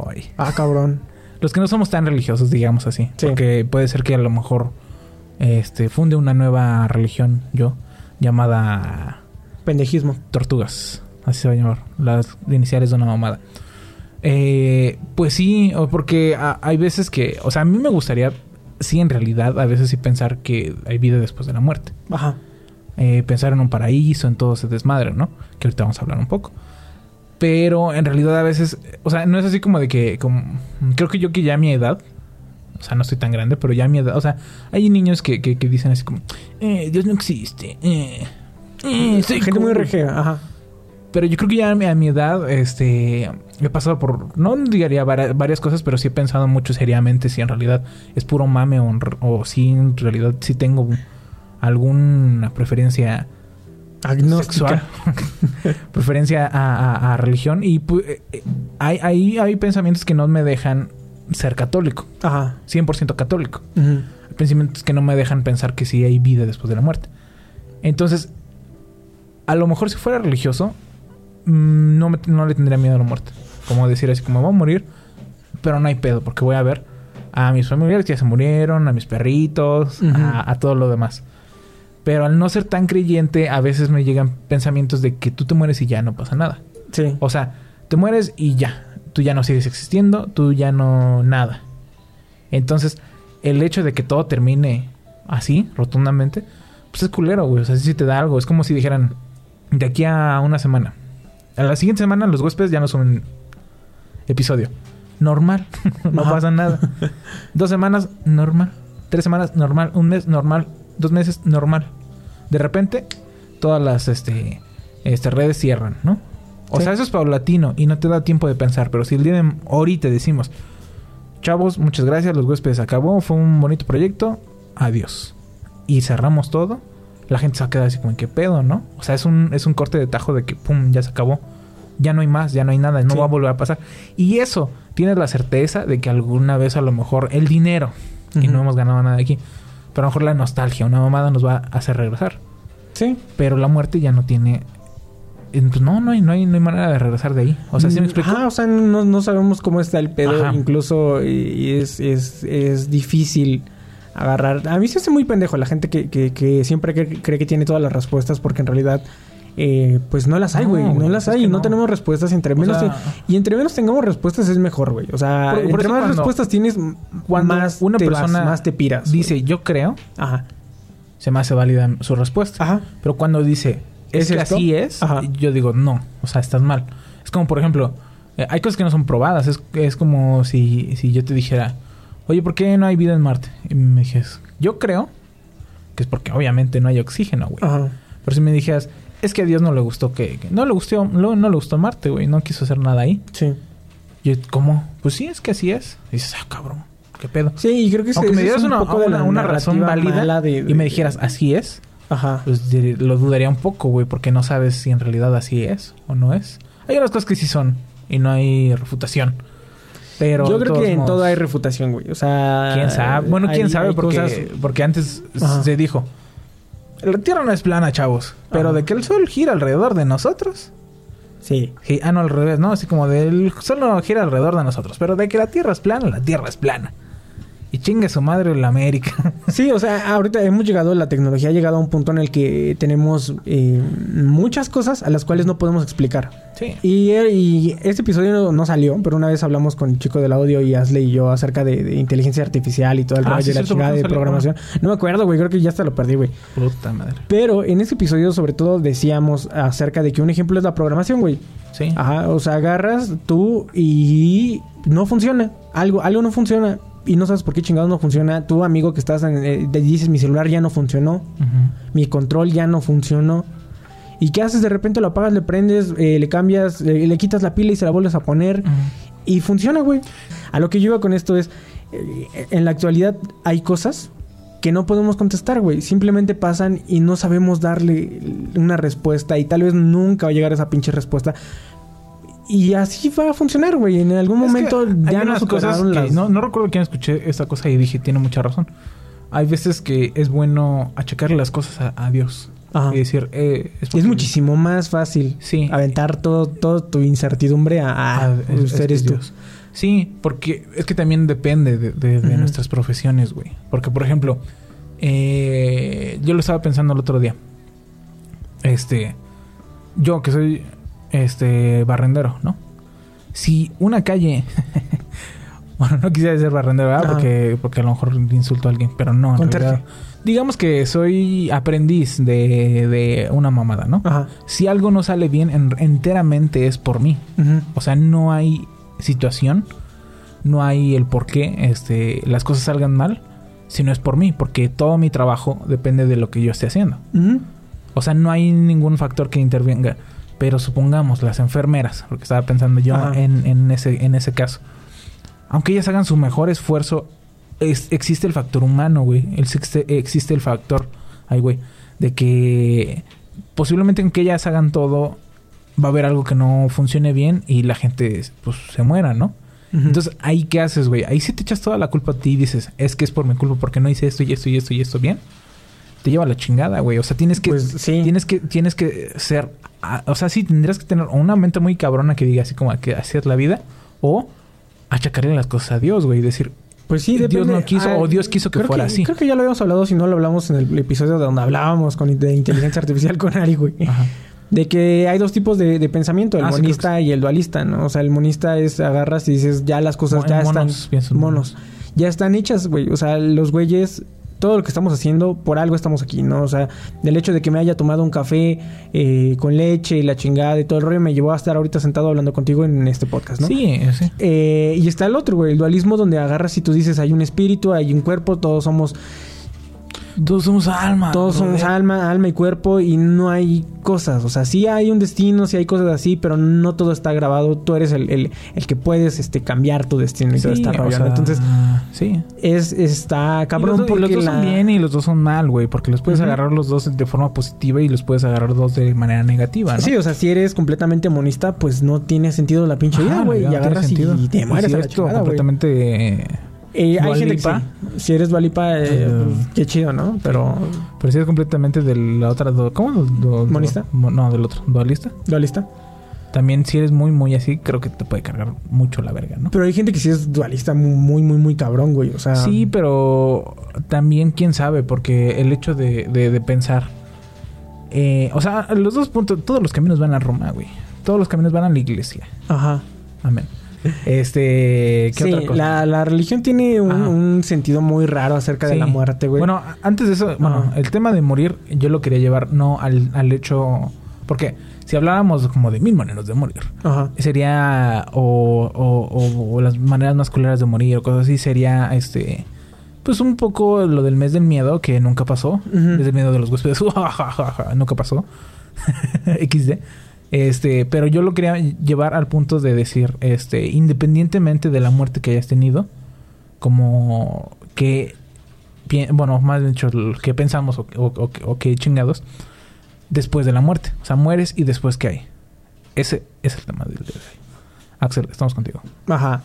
Ay, Ah, cabrón. los que no somos tan religiosos, digamos así. Sí. Porque puede ser que a lo mejor este funde una nueva religión yo llamada Pendejismo. Tortugas. Así se va a llamar. Las iniciales de una mamada. Eh, pues sí, porque a- hay veces que... O sea, a mí me gustaría, sí, en realidad, a veces sí pensar que hay vida después de la muerte. Ajá. eh, pensar en un paraíso, en todo ese desmadre, ¿no? Que ahorita vamos a hablar un poco. Pero en realidad a veces, o sea, no es así como de que, como, creo que yo que ya a mi edad, o sea, no estoy tan grande, pero ya a mi edad, o sea, hay niños que, que, que dicen así como, eh, Dios no existe, eh, eh, soy Gente muy cool". regea, ajá. Pero yo creo que ya a mi, a mi edad, este, he pasado por, no diría vari- varias cosas, pero sí he pensado mucho seriamente si en realidad es puro mame o, o si en realidad sí tengo alguna preferencia Agnóstica. sexual, preferencia a, a- a religión y eh, eh, hay, hay, hay pensamientos que no me dejan ser católico, Ajá. 100% católico. Ujú. Hay pensamientos que no me dejan pensar que sí hay vida después de la muerte. Entonces, a lo mejor si fuera religioso, mm, no, me- no le tendría miedo a la muerte. Como decir así, como voy a morir, pero no hay pedo, porque voy a ver a mis familiares que ya se murieron, a mis perritos, a, a todo lo demás. Pero al no ser tan creyente, a veces me llegan pensamientos de que tú te mueres y ya no pasa nada. Sí. O sea, te mueres y ya. Tú ya no sigues existiendo, tú ya no nada. Entonces, el hecho de que todo termine así, rotundamente, pues es culero, güey. O sea, sí te da algo. Es como si dijeran, de aquí a una semana. A la siguiente semana los huéspedes ya no son episodio. Normal. no Ajá. pasa nada. Dos semanas, normal. Tres semanas, normal. Un mes, normal. Dos meses, normal. De repente, todas las este, este, redes cierran, ¿no? O Sí. sea, eso es paulatino y no te da tiempo de pensar. Pero si el día de ahorita decimos, chavos, muchas gracias, los huéspedes acabó, fue un bonito proyecto, adiós. Y cerramos todo, la gente se va a quedar así como, ¿qué pedo, no? O sea, es un, es un corte de tajo de que, pum, ya se acabó. Ya no hay más, ya no hay nada, no Sí. va a volver a pasar. Y eso, tienes la certeza de que alguna vez a lo mejor el dinero, y Ujú. no hemos ganado nada aquí, pero a lo mejor la nostalgia, una mamada nos va a hacer regresar. Sí. Pero la muerte ya no tiene... Pues no, no hay, no hay, no hay manera de regresar de ahí. O sea, ¿sí me explico? Ah, o sea, no, no sabemos cómo está el pedo. Ajá. Incluso es, es, es difícil agarrar. A mí se hace muy pendejo la gente que, que, que siempre cree, cree que tiene todas las respuestas porque en realidad... eh, pues no las hay, güey. No, las hay. No, no. tenemos respuestas. Entre menos sea- te- y entre menos tengamos respuestas es mejor, güey. O sea, Por- por entre eso más cuando- respuestas tienes, Cuando más una te vas, persona más te piras. dice yo creo, Ajá. se me hace válida su respuesta. Ajá. Pero cuando dice es, ¿Es que esto? así es, Ajá. yo digo no, o sea, estás mal. Es como por ejemplo, eh, hay cosas que no son probadas. Es, es como si, si yo te dijera, oye, ¿por qué no hay vida en Marte? Y me dijes, yo creo que es porque obviamente no hay oxígeno, güey. Ajá. Pero si me dijeras, es que a Dios no le gustó que, que- no le gustó, no, no le gustó Marte, güey, no quiso hacer nada ahí. Sí. Yo, ¿cómo? Pues sí, es que así es. Y dices, ah, cabrón, qué pedo. Sí, y creo que Aunque me es dieras un una, poco de una, la una razón válida de- y me dijeras, así es, Ajá. pues de- lo dudaría un poco, güey, porque no sabes si en realidad así es o no es. Hay unas cosas que sí son y no hay refutación. Pero Yo creo que en modos, todo hay refutación, güey. O sea... ¿Quién sabe? Bueno, quién hay- sabe hay porque, cosas- porque antes Ajá. se dijo, la Tierra no es plana, chavos, pero Ajá. de que el Sol gira alrededor de nosotros. Sí. Ah, no, al revés, ¿no? Así como del Sol no gira alrededor de nosotros, pero de que la Tierra es plana, la Tierra es plana. Y chingue su madre la América. Sí, o sea, ahorita hemos llegado, la tecnología ha llegado a un punto en el que tenemos eh, muchas cosas a las cuales no podemos explicar. sí. Y, eh, y este episodio no, no salió, pero una vez hablamos con el chico del audio y Asley y yo acerca de, de inteligencia artificial y todo el Ah, rollo sí, de la chingada ¿por de programación. No me acuerdo, güey, creo que ya hasta lo perdí, güey. Puta madre. Pero en ese episodio sobre todo decíamos acerca de que un ejemplo es la programación, güey. Sí. Ajá, o sea, agarras tú y no funciona. Algo, algo no funciona y no sabes por qué chingados no funciona. Tu amigo que estás en, eh, te dices mi celular ya no funcionó, mi control ya no funcionó. ¿Y qué haces? De repente lo apagas, le prendes, eh, le cambias, eh, le quitas la pila y se la vuelves a poner. Y funciona, güey. A lo que yo iba con esto es, eh, en la actualidad hay cosas que no podemos contestar, güey. Simplemente pasan y no sabemos darle una respuesta y tal vez nunca va a llegar esa pinche respuesta. Y así va a funcionar, güey. En algún Es momento ya no unas cosas las... no, no recuerdo quién escuché esta cosa y dije, tiene mucha razón. Hay veces que es bueno achacarle las cosas a, a Dios. Ajá. Y decir, eh, es, Es muchísimo más fácil Sí. aventar todo, todo tu incertidumbre a, a Ah, es- usted es- eres es tú. Dios. Sí, porque es que también depende de, de- de Ujú. nuestras profesiones, güey. Porque, por ejemplo, eh, yo lo estaba pensando el otro día. Este, yo que soy este barrendero, ¿no? Si una calle, bueno, no quisiera decir barrendero, ¿verdad? Ajá. Porque, porque a lo mejor insulto a alguien, pero no, en realidad, digamos que soy aprendiz de, de una mamada, ¿no? Ajá. Si algo no sale bien, en- enteramente es por mí. O sea, no hay situación, no hay el por qué este, las cosas salgan mal, si no es por mí, porque todo mi trabajo depende de lo que yo esté haciendo. O sea, no hay ningún factor que intervenga. Pero supongamos las enfermeras, porque estaba pensando yo en, en ese, en ese caso. Aunque ellas hagan su mejor esfuerzo, es- existe el factor humano, güey. Existe, existe el factor, ay, güey, de que posiblemente aunque ellas hagan todo, va a haber algo que no funcione bien y la gente pues se muera, ¿no? Entonces, ¿ahí qué haces, güey? Ahí sí te echas toda la culpa a ti y dices, es que es por mi culpa porque no hice esto y esto y esto y esto bien. Te lleva la chingada, güey. O sea, tienes que, Pues, sí. tienes que, tienes que ser, ah, o sea, sí tendrías que tener una mente muy cabrona que diga así como que así es la vida o achacarle las cosas a Dios, güey, y decir, Pues sí, Dios depende. no quiso, o Dios quiso que fuera así. Creo que ya lo habíamos hablado, si no lo hablamos en el episodio de donde hablábamos con de inteligencia artificial con Ari, güey. ajá, De que hay dos tipos de, de pensamiento, el Ah, sí, monista y el dualista, ¿no? O sea, el monista es agarras y dices, ya las cosas Mo- ya monos, están monos. Ya están hechas, güey. O sea, los güeyes todo lo que estamos haciendo, por algo estamos aquí, ¿no? O sea, del hecho de que me haya tomado un café eh, con leche y la chingada y todo el rollo me llevó a estar ahorita sentado hablando contigo en este podcast, ¿no? Sí, sí. Eh, y está el otro, güey, el dualismo donde agarras y tú dices, hay un espíritu, hay un cuerpo, todos somos Todos somos alma. todos somos alma, alma y cuerpo y no hay cosas. O sea, sí hay un destino, sí hay cosas así, pero no todo está grabado. Tú eres el, el, el que puedes este, cambiar tu destino y todo Sí, o rollo, Entonces, sí. es, está Y cabrón los, y porque los dos la... son bien y los dos son mal, güey. Porque los puedes agarrar los dos de forma positiva y los puedes agarrar dos de manera negativa, ¿no? Sí, o sea, si eres completamente monista, pues no tiene sentido la pinche vida, güey. Y agarras y, te mueres a la completamente... Eh, hay gente que sí. Si eres dualipa, eh, pues, qué chido, ¿no? Pero... Pero si eres completamente de la otra... do- ¿Cómo? Do- do- ¿Monista? mo- no, del otro. ¿Dualista? ¿Dualista? También si eres muy, muy así, creo que te puede cargar mucho la verga, ¿no? Pero hay gente que sí es dualista muy, muy, muy cabrón, güey. O sea... Sí, pero también quién sabe, porque el hecho de, de, de pensar... eh, o sea, los dos puntos, todos los caminos van a Roma, güey. Todos los caminos van a la iglesia. Ajá. Amén. Este, ¿qué Sí, otra cosa? la, la religión tiene un, un sentido muy raro acerca de la muerte, güey. Bueno, antes de eso, bueno, el tema de morir, yo lo quería llevar no al, al hecho. Porque si habláramos como de mil maneras de morir, Ajá. sería. O, o, o- o las maneras más culeras de morir o cosas así, sería este. Pues un poco lo del mes del miedo que nunca pasó. Ujú. Mes del miedo de los huéspedes. nunca pasó. XD. Este, pero yo lo quería llevar al punto de decir, este, independientemente de la muerte que hayas tenido, como que, bueno, más dicho, que pensamos o, o, que chingados, después de la muerte. O sea, mueres y después qué hay. Ese es el tema del día de hoy. Axel, estamos contigo. Ajá.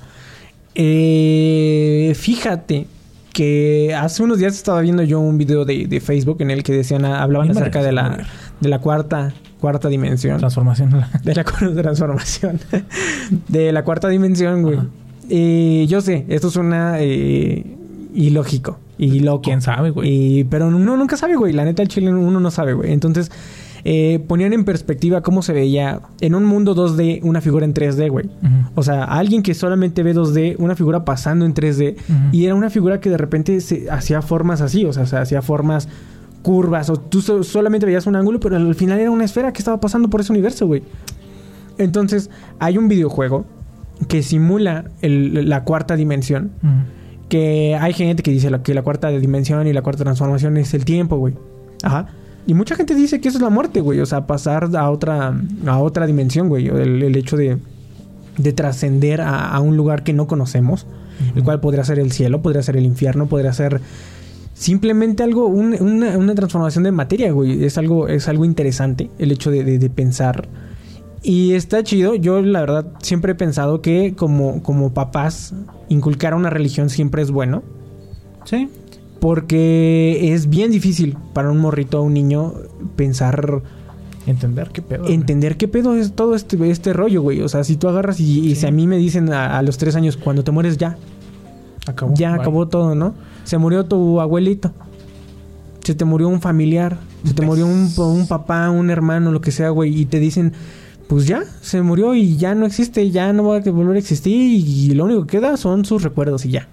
Eh, fíjate que hace unos días estaba viendo yo un video de, de Facebook en el que decían, ah, hablaban acerca de la, de la cuarta, cuarta dimensión. Transformación. De la transformación. de la cuarta dimensión, güey. Eh, yo sé, esto suena eh, ilógico y loco. ¿Quién sabe, güey? Pero uno nunca sabe, güey. La neta, el chile uno no sabe, güey. Entonces, eh, ponían en perspectiva cómo se veía en un mundo 2D una figura en 3D, güey. O sea, alguien que solamente ve 2D, una figura pasando en 3D, Ujú. y era una figura que de repente se hacía formas así, o sea, se hacía formas curvas, o tú so- solamente veías un ángulo, pero al final era una esfera que estaba pasando por ese universo, güey. Entonces, hay un videojuego que simula el- la cuarta dimensión, que hay gente que dice la- que la cuarta dimensión y la cuarta transformación es el tiempo, güey. Ajá. Y mucha gente dice que eso es la muerte, güey. O sea, pasar a otra, a otra dimensión, güey. El, el hecho de, de trascender a, a un lugar que no conocemos, el cual podría ser el cielo, podría ser el infierno, podría ser simplemente algo, un- una, una transformación de materia, güey. Es algo, es algo interesante el hecho de, de- de pensar. Y está chido. Yo, la verdad, siempre he pensado que como, como papás, inculcar una religión siempre es bueno. Sí. Porque es bien difícil para un morrito, un niño, pensar, Entender qué pedo. güey. entender qué pedo es todo este, este rollo, güey. O sea, si tú agarras y, si a mí me dicen a, a los tres años, cuando te mueres ya, Acabó. ya acabó todo, ¿no? Se murió tu abuelito. Se te murió un familiar. Se te murió un, un papá, un hermano, lo que sea, güey. Y te dicen, pues ya, se murió y ya no existe, ya no va a volver a existir. Y, lo único que queda son sus recuerdos y ya.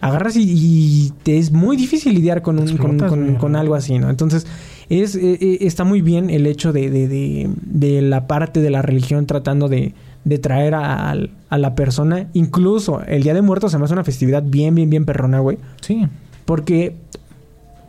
agarras y, y te es muy difícil lidiar con, un, con, Explotas, con- algo así, ¿no? Entonces, es, eh, eh, está muy bien el hecho de, de, de- de la parte de la religión tratando de, de traer a, a la persona. Incluso el Día de Muertos se me hace una festividad bien, bien, bien perrona, güey. Sí. Porque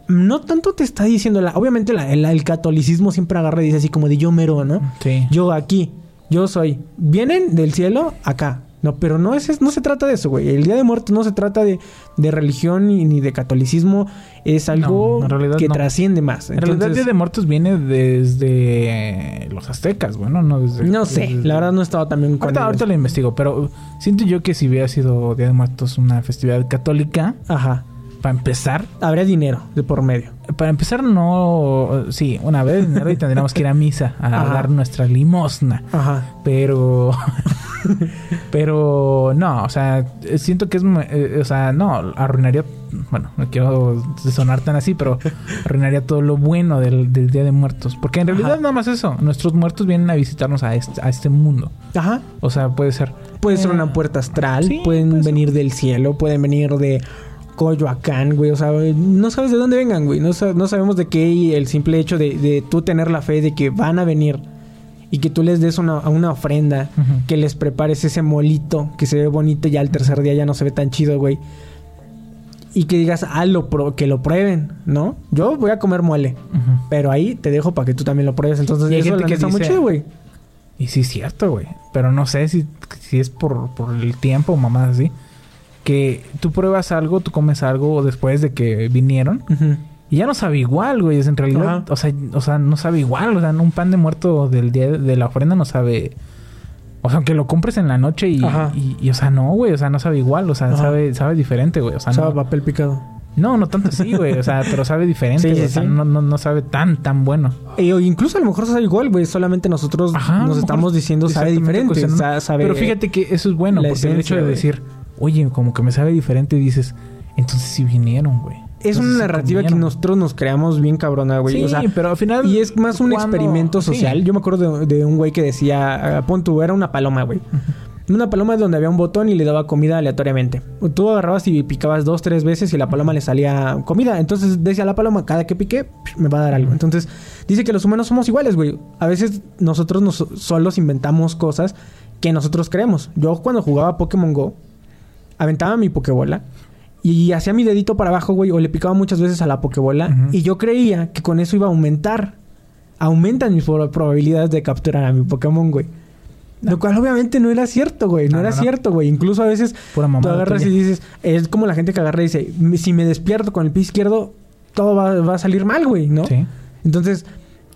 no tanto te está diciendo, la, obviamente la- el, el catolicismo siempre agarra y dice así como de yo mero, ¿no? Sí. Yo aquí, yo soy. Vienen del cielo acá. No, pero no es, no se trata de eso, güey. El Día de Muertos no se trata de, de religión ni, ni de catolicismo. Es algo No, en realidad que no. trasciende más. En realidad, el Día de Muertos viene desde los aztecas, bueno, no desde... no sé, desde- la verdad no estaba también con Ahorita, ahorita lo investigo, pero siento yo que si hubiera sido Día de Muertos una festividad católica, Ajá. para empezar, Habría dinero de por medio. para empezar no... Sí, una vez dinero y tendríamos que ir a misa a Ajá. dar nuestra limosna. Ajá. Pero. pero no, o sea, siento que es. eh, o sea, no, arruinaría. Bueno, no quiero sonar tan así, pero arruinaría todo lo bueno del, del Día de Muertos. Porque en realidad, Ajá. nada más eso. Nuestros muertos vienen a visitarnos a este, a este mundo. Ajá. O sea, puede ser. Puede ser eh, una puerta astral, sí, pueden puede ser. venir del cielo, pueden venir de Coyoacán, güey. O sea, no sabes de dónde vengan, güey. No, no sabemos de qué y el simple hecho de, de tú tener la fe de que van a venir y que tú les des una, una ofrenda, que les prepares ese molito que se ve bonito y ya al tercer día ya no se ve tan chido, güey. Y que digas, ah, lo pro- que lo prueben, ¿no? Yo voy a comer mole, pero ahí te dejo para que tú también lo pruebes. Entonces, Y hay eso gente que está muy dice- chido, güey. Y sí, es cierto, güey. Pero no sé si, si es por, por el tiempo o mamás así. Que tú pruebas algo, tú comes algo después de que vinieron. Y ya no sabe igual, güey. Es en realidad, o sea, o sea, no sabe igual. O sea, un pan de muerto del día de la ofrenda no sabe. O sea, aunque lo compres en la noche y, Ajá. y, y, o sea, no, güey. O sea, no sabe igual. O sea, Ajá. sabe, sabe diferente, güey. O sea, Sabe no, papel picado. no, no tanto así, güey. O sea, pero sabe diferente. Sí, güey. sí, o sea, sí. no, no, no sabe tan, tan bueno. O incluso a lo mejor sabe igual, güey. Solamente nosotros Ajá, nos estamos diciendo sabe diferente. sabe- Pero fíjate que eso es bueno. Porque el hecho de decir, oye, como que me sabe diferente, dices, entonces sí vinieron, güey. Es una narrativa que nosotros nos creamos bien cabrona, güey. Sí, o sea, pero al final. y es más un cuando- experimento sí. social. Yo me acuerdo de, de un güey que decía, ah, pon tú, era una paloma, güey. Una paloma donde había un botón y le daba comida aleatoriamente. Tú agarrabas y picabas dos, tres veces y a la paloma le salía comida. Entonces decía la paloma, cada que pique, me va a dar algo. Entonces dice que los humanos somos iguales, güey. A veces nosotros nos, solos inventamos cosas que nosotros creemos. Yo cuando jugaba Pokémon Go, aventaba mi Pokébola y hacía mi dedito para abajo, güey, o le picaba muchas veces a la Pokébola Ujú. y yo creía que con eso iba a aumentar. Aumentan mis prob- probabilidades de capturar a mi Pokémon, güey. Lo cual obviamente no era cierto, güey. No, No, era no, cierto, güey. Incluso a veces Pura tú agarras y dices... Es como la gente que agarra y dice... "Me- Si me despierto con el pie izquierdo, todo va, va a salir mal, güey, ¿no? Sí. Entonces,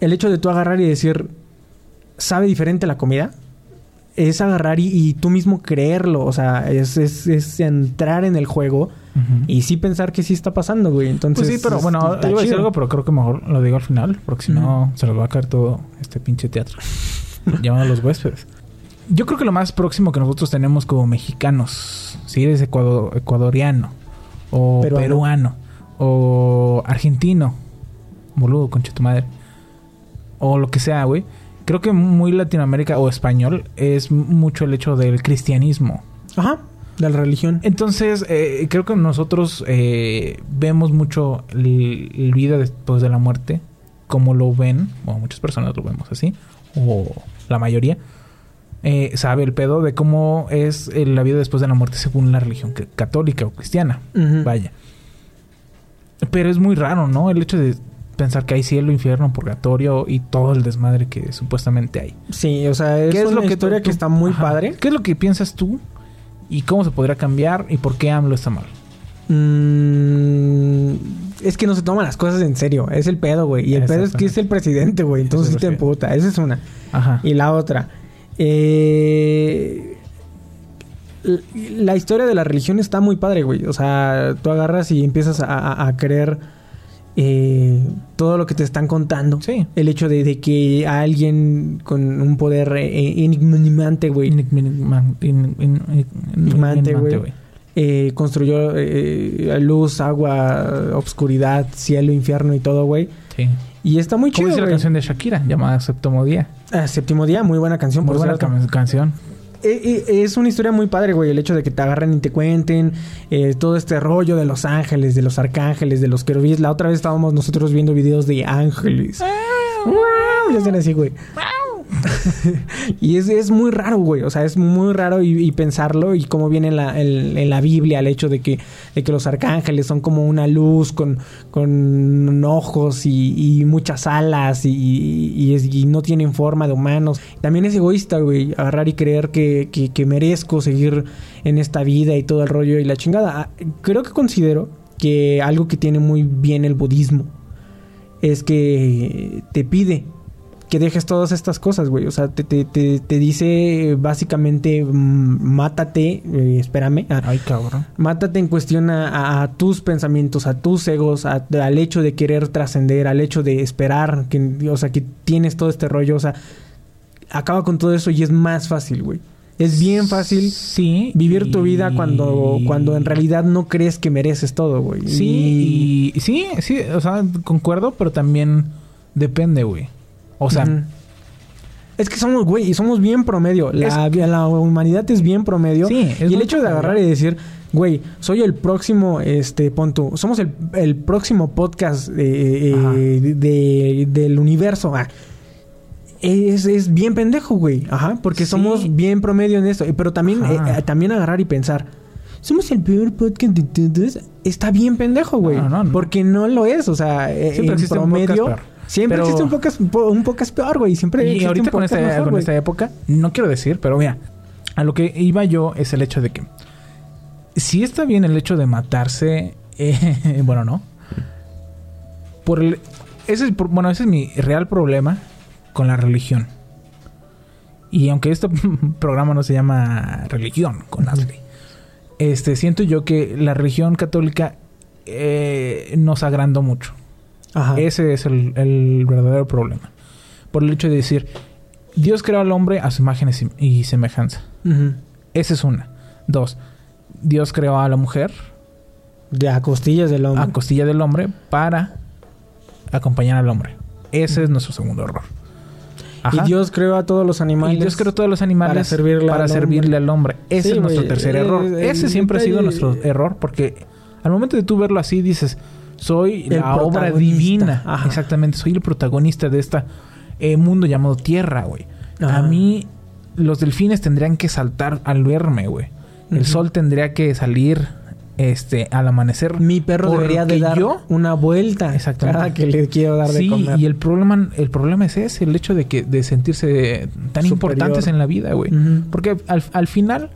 el hecho de tú agarrar y decir... ¿Sabe diferente la comida? Es agarrar y, y tú mismo creerlo. O sea, es, es, es entrar en el juego... Y sí pensar que sí está pasando, güey. Entonces... Pues sí, pero bueno, iba a decir chido. algo, pero creo que mejor lo digo al final, porque si no se nos va a caer todo este pinche teatro. Llaman a los huéspedes. Yo creo que lo más próximo que nosotros tenemos como mexicanos, si eres ecuado- ecuadoriano, o Peruano. peruano. o argentino, boludo, concha tu madre, o lo que sea, güey. Creo que muy Latinoamérica o español es mucho el hecho del cristianismo. Ajá. De la religión. Entonces, eh, creo que nosotros eh, vemos mucho el vida después de la muerte, como lo ven, o muchas personas lo vemos así, o la mayoría, eh, sabe el pedo de cómo es la vida después de la muerte según la religión católica o cristiana. Vaya. Pero es muy raro, ¿no? El hecho de pensar que hay cielo, infierno, purgatorio y todo el desmadre que supuestamente hay. Sí, o sea, es, ¿Qué es una lo que historia tú- que está muy Ajá. padre. ¿Qué es lo que piensas tú? ¿Y cómo se podría cambiar? ¿Y por qué AMLO está mal? Mm, es que no se toman las cosas en serio. Es el pedo, güey. Y el pedo es que es el presidente, güey. Entonces sí te emputa. Esa es una. Ajá. Y la otra. eh, la historia de la religión está muy padre, güey. O sea, tú agarras y empiezas a, a- a creer eh, todo lo que te están contando. Sí. El hecho de, de que alguien con un poder eh, enigmante, güey, Enigmante, güey. eh, construyó eh, luz, agua, obscuridad, cielo, infierno y todo, güey. Sí. Y está muy ¿Cómo chido, dice la güey. canción de Shakira? Llamada Séptimo Día. Ah, séptimo día, muy buena canción, Muy por buena cierto. cam- canción. Eh, es una historia muy padre, güey. El hecho de que te agarren y te cuenten eh, todo este rollo de los ángeles, de los arcángeles, de los querubíes. La otra vez estábamos nosotros viendo videos de ángeles. Ya están así, güey. y es, es muy raro, güey. O sea, es muy raro y, pensarlo y cómo viene en la, en, la Biblia el hecho de que, de que los arcángeles son como una luz con, con ojos y, muchas alas y, y no tienen forma de humanos. También es egoísta, güey, agarrar y creer que, que, que merezco seguir en esta vida y todo el rollo y la chingada. Ah, Creo que considero que algo que tiene muy bien el budismo es que te pide que dejes todas estas cosas, güey. O sea, te, te, te, te dice eh, básicamente, mm, mátate, eh, espérame, Ay, cabrón. mátate en cuestión a, a- a tus pensamientos, a tus egos, a- al hecho de querer trascender, al hecho de esperar, que, o sea, que tienes todo este rollo, o sea, acaba con todo eso y es más fácil, güey. Es bien fácil Sí. vivir tu vida cuando, cuando en realidad no crees que mereces todo, güey. Sí, y, sí, sí, o sea, concuerdo, pero también depende, güey. O sea. Es que somos, güey, y somos bien promedio. La, la humanidad es bien promedio. Sí, es y el hecho de agarrar y decir, güey, soy el próximo, este, pon tú, somos el, el próximo podcast eh, eh, de, de- del universo. Ah, es, es bien pendejo, güey. Ajá, porque Sí. somos bien promedio en esto. Pero también, eh, eh, también agarrar y pensar. Somos el peor podcast de todos. Está bien pendejo, güey. No, no, no. Porque no lo es. O sea, eh, Siempre en promedio. Siempre Pero- existe un podcast, un podcast peor, güey. Siempre y existe ahorita un con esta, mejor, con esta época, no quiero decir, pero mira, a lo que iba yo es el hecho de que si está bien el hecho de matarse, eh, bueno, no. Por el, ese es, bueno, ese es mi real problema con la religión. Y aunque este programa no se llama religión con Ashley, este siento yo que la religión católica eh, nos agrandó mucho. Ajá. Ese es el, el verdadero problema. Por el hecho de decir, Dios creó al hombre a su imagen y sem- y semejanza. Esa es una. Dos, Dios creó a la mujer De a costillas del hombre. a costilla del hombre para acompañar al hombre. Ese es nuestro segundo error. y. Dios creó a todos los animales. Y Dios creó todos los animales para servirle para al servirle al hombre. Ese Sí, es nuestro tercer Eh, error. Ese siempre ha sido nuestro error porque al momento de tú verlo así dices, soy El la obra divina. Ajá. Exactamente, soy el protagonista de este mundo llamado Tierra, güey. Ajá. A mí los delfines tendrían que saltar al verme, güey. El sol tendría que salir este al amanecer. Mi perro debería de dar yo una vuelta Exactamente. cada que le quiero dar de Sí, comer. y el problema, el problema es ese, el hecho de que de sentirse tan Superior. importantes en la vida, güey. Porque al, al final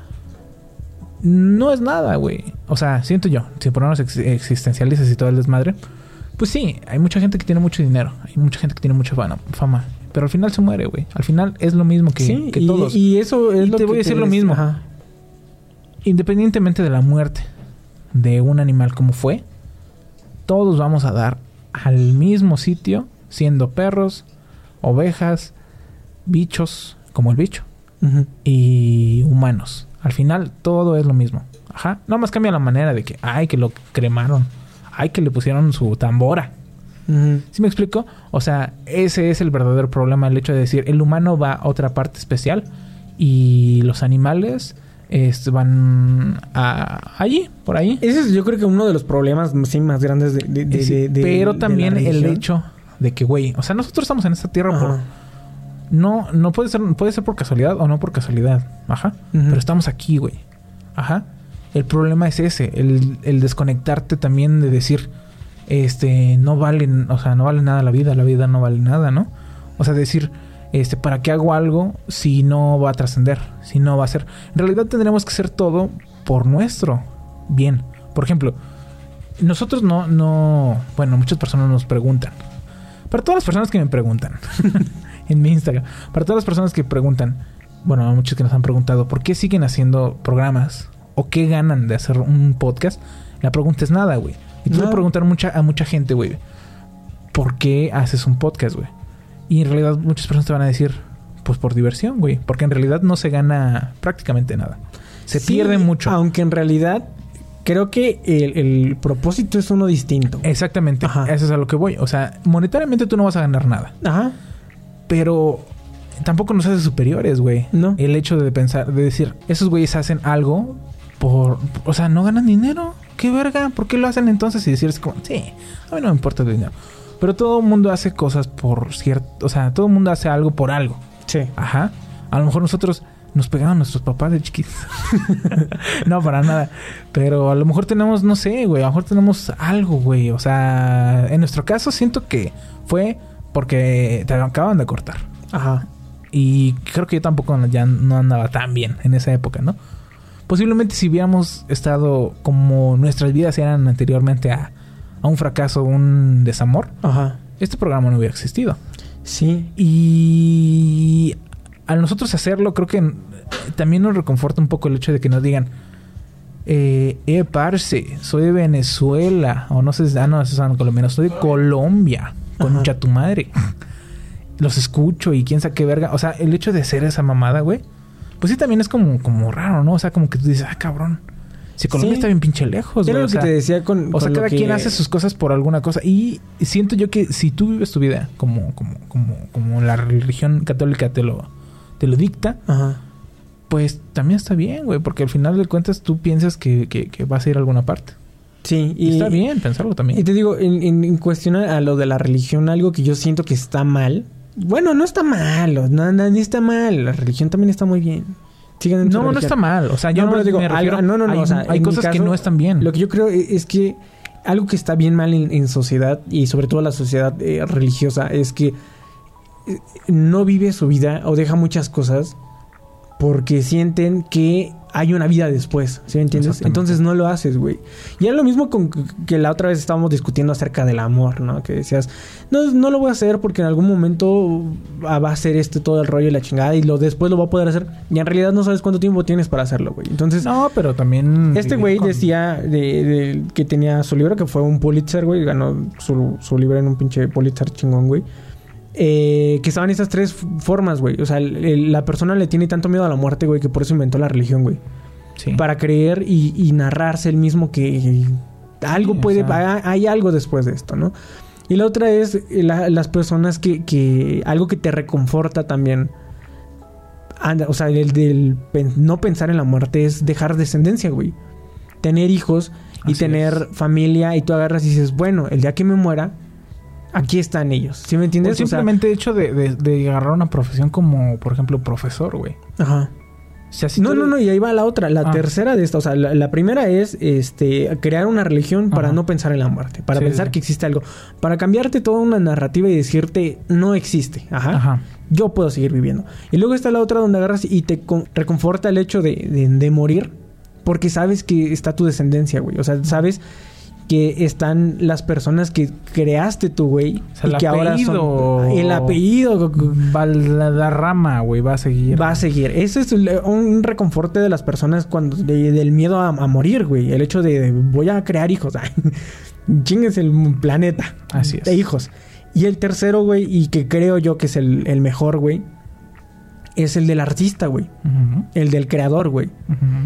no es nada, güey. O sea, siento yo, si ponernos ex- existencialistas y todo el desmadre, pues sí, hay mucha gente que tiene mucho dinero, hay mucha gente que tiene mucha fama, fama pero al final se muere, güey. Al final es lo mismo que, sí, que y, todos. y eso es Y lo te que voy a decir lo mismo. Ajá. Independientemente de la muerte de un animal como fue, todos vamos a dar al mismo sitio, siendo perros, ovejas, bichos, como el bicho, y humanos. Al final todo es lo mismo. Ajá. Nada más cambia la manera de que, ay, que lo cremaron. Ay, que le pusieron su tambora. ¿Sí me explico? O sea, ese es el verdadero problema, el hecho de decir, el humano va a otra parte especial y los animales este, van a, allí, por ahí. Ese es yo creo que uno de los problemas sí, más grandes de... de- de- Sí, de- de- pero también el hecho de que, güey, o sea, nosotros estamos en esta tierra por... No, no puede ser, puede ser por casualidad o no por casualidad. Ajá. Pero estamos aquí, güey. Ajá. El problema es ese, el, el desconectarte también de decir, este, no vale, o sea, no vale nada la vida, la vida no vale nada, ¿no? O sea, decir, este, ¿para qué hago algo si no va a trascender? Si no va a ser. En realidad tendremos que hacer todo por nuestro bien. Por ejemplo, nosotros no, no, bueno, muchas personas nos preguntan. Para todas las personas que me preguntan en mi Instagram, para todas las personas que preguntan, bueno, muchos que nos han preguntado, ¿por qué siguen haciendo programas? ¿O qué ganan de hacer un podcast? La pregunta es nada, güey. Y tú le Nada. preguntar mucha, a mucha gente, güey, ¿por qué haces un podcast, güey? Y en realidad muchas personas te van a decir, pues por diversión, güey. Porque en realidad no se gana prácticamente nada. Se Sí, pierde mucho. Aunque en realidad creo que el, el propósito es uno distinto. Exactamente. Ajá. Eso es a lo que voy. O sea, monetariamente tú no vas a ganar nada. Ajá. Pero tampoco nos hace superiores, güey. No. El hecho de pensar, de decir, esos güeyes hacen algo por, o sea, no ganan dinero. ¿Qué verga? ¿Por qué lo hacen entonces? Y decir, es como, sí, a mí no me importa el dinero. Pero todo el mundo hace cosas por cierto, o sea, todo el mundo hace algo por algo. Sí. Ajá. A lo mejor nosotros nos pegaban nuestros papás de chiquitos. no, para nada. Pero a lo mejor tenemos, no sé, güey. A lo mejor tenemos algo, güey. O sea, en nuestro caso siento que fue porque te acaban de cortar. Ajá. Y creo que yo tampoco ya no andaba tan bien en esa época, ¿no? Posiblemente si hubiéramos estado como nuestras vidas eran anteriormente a, a un fracaso, un desamor, Ajá. este programa no hubiera existido. Sí. Y al nosotros hacerlo, creo que también nos reconforta un poco el hecho de que nos digan, eh, eh, parce, soy de Venezuela, o no sé, ah, no, son colombianos, soy de Colombia, concha tu madre. Los escucho y quién sabe qué verga. O sea, el hecho de hacer esa mamada, güey, pues sí también es como, como raro, ¿no? O sea, como que tú dices, ah, cabrón. Si Colombia Sí. está bien pinche lejos, Era güey. lo o que sea, te decía con. o sea, con cada que- quien hace sus cosas por alguna cosa. Y siento yo que si tú vives tu vida como, como, como, como la religión católica te lo, te lo dicta, Ajá. pues también está bien, güey. Porque al final de cuentas tú piensas que, que, que vas a ir a alguna parte. Sí. Y, está bien pensarlo también. Y te digo, en, en, en cuestión a lo de la religión, algo que yo siento que está mal. Bueno, no está mal, no, no, ni está mal. La religión también está muy bien. Sigan en no, no está mal. O sea, yo No, no, digo, no, no, no, Hay, o sea, hay en mi cosas que no están bien. Lo que yo creo e- es que algo que está bien mal en, en sociedad y sobre todo la sociedad eh, religiosa es que eh, no vive su vida o deja muchas cosas porque sienten que hay una vida después, ¿sí me entiendes? Entonces no lo haces, güey. Y es lo mismo con que- la otra vez estábamos discutiendo acerca del amor, ¿no? Que decías, no, no lo voy a hacer porque en algún momento va a hacer este todo el rollo y la chingada y lo después lo va a poder hacer. Y en realidad no sabes cuánto tiempo tienes para hacerlo, güey. Entonces, No, pero también... este güey con- decía de, de- que tenía su libro, que fue un Pulitzer, güey. Ganó su, su libro en un pinche Pulitzer chingón, güey. Eh, que estaban esas tres formas, güey. O sea, el- el- la persona le tiene tanto miedo a la muerte, güey, que por eso inventó la religión, güey. Sí. Para creer y, y narrarse el mismo que algo Sí, o puede... sea- hay- hay algo después de esto, ¿no? Y la otra es eh, la- las personas que, que... Algo que te reconforta también. Anda, o sea, el del no pensar en la muerte es dejar descendencia, güey. Tener hijos y Así tener familia y tú agarras y dices, bueno, el día que me muera, aquí están ellos. ¿Sí me O entiendes? O sea, simplemente el hecho de, de, de agarrar una profesión como, por ejemplo, profesor, güey. ajá. O sea, si No, no, no, y ahí va la otra, la Ah. tercera de esta. O sea, la, la primera es este crear una religión para Ajá. no pensar en la muerte, para Sí, pensar sí. que existe algo, para cambiarte toda una narrativa y decirte no existe. Ajá. Ajá. Yo puedo seguir viviendo. Y luego está la otra donde agarras y te con- reconforta el hecho de, de- de morir porque sabes que está tu descendencia, güey. O sea, sabes que están las personas que creaste tú, güey. O sea, y el que ahora son apellido- el apellido Valderrama, güey, va a seguir. va a seguir. Eso es el- un reconforte de las personas cuando de- del miedo a, a morir, güey. El hecho de, de voy a crear hijos. Chingues el planeta. Así es. De hijos. Y el tercero, güey, y que creo yo que es el, el mejor, güey, es el del artista, güey. El del creador, güey.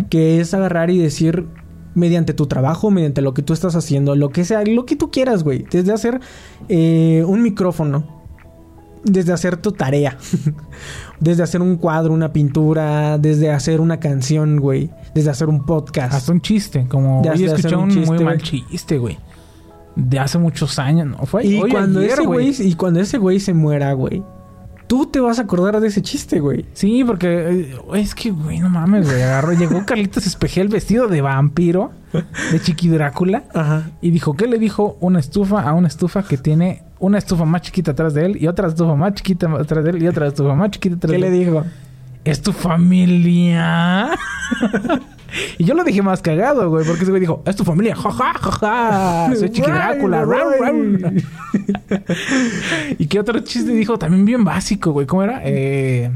Que es agarrar y decir, mediante tu trabajo, mediante lo que tú estás haciendo, lo que sea, lo que tú quieras, güey. Desde hacer eh, un micrófono, desde hacer tu tarea, desde hacer un cuadro, una pintura, desde hacer una canción, güey, desde hacer un podcast. Hasta un chiste, como De hoy hacer escuché un un, chiste, muy güey. mal chiste, güey. De hace muchos años, ¿no? Fue y hoy cuando ayer, ese güey y cuando ese güey se muera, güey, tú te vas a acordar de ese chiste, güey. Sí, porque eh, es que, güey, no mames, güey. Agarró, llegó Carlitos Espejel vestido de vampiro, de Chiqui Drácula, Ajá. y dijo, ¿qué le dijo una estufa a una estufa que tiene una estufa más chiquita atrás de él y otra estufa más chiquita atrás de él y otra estufa más chiquita atrás ¿Qué de le él? ¿Es tu familia? y yo lo dije más cagado, güey, porque ese güey dijo, es tu familia, jaja, jaja, soy Chiqui Drácula, Guay, rau, rau". guay. ¿Y qué otro chiste dijo? También bien básico, güey, ¿cómo era? Eh...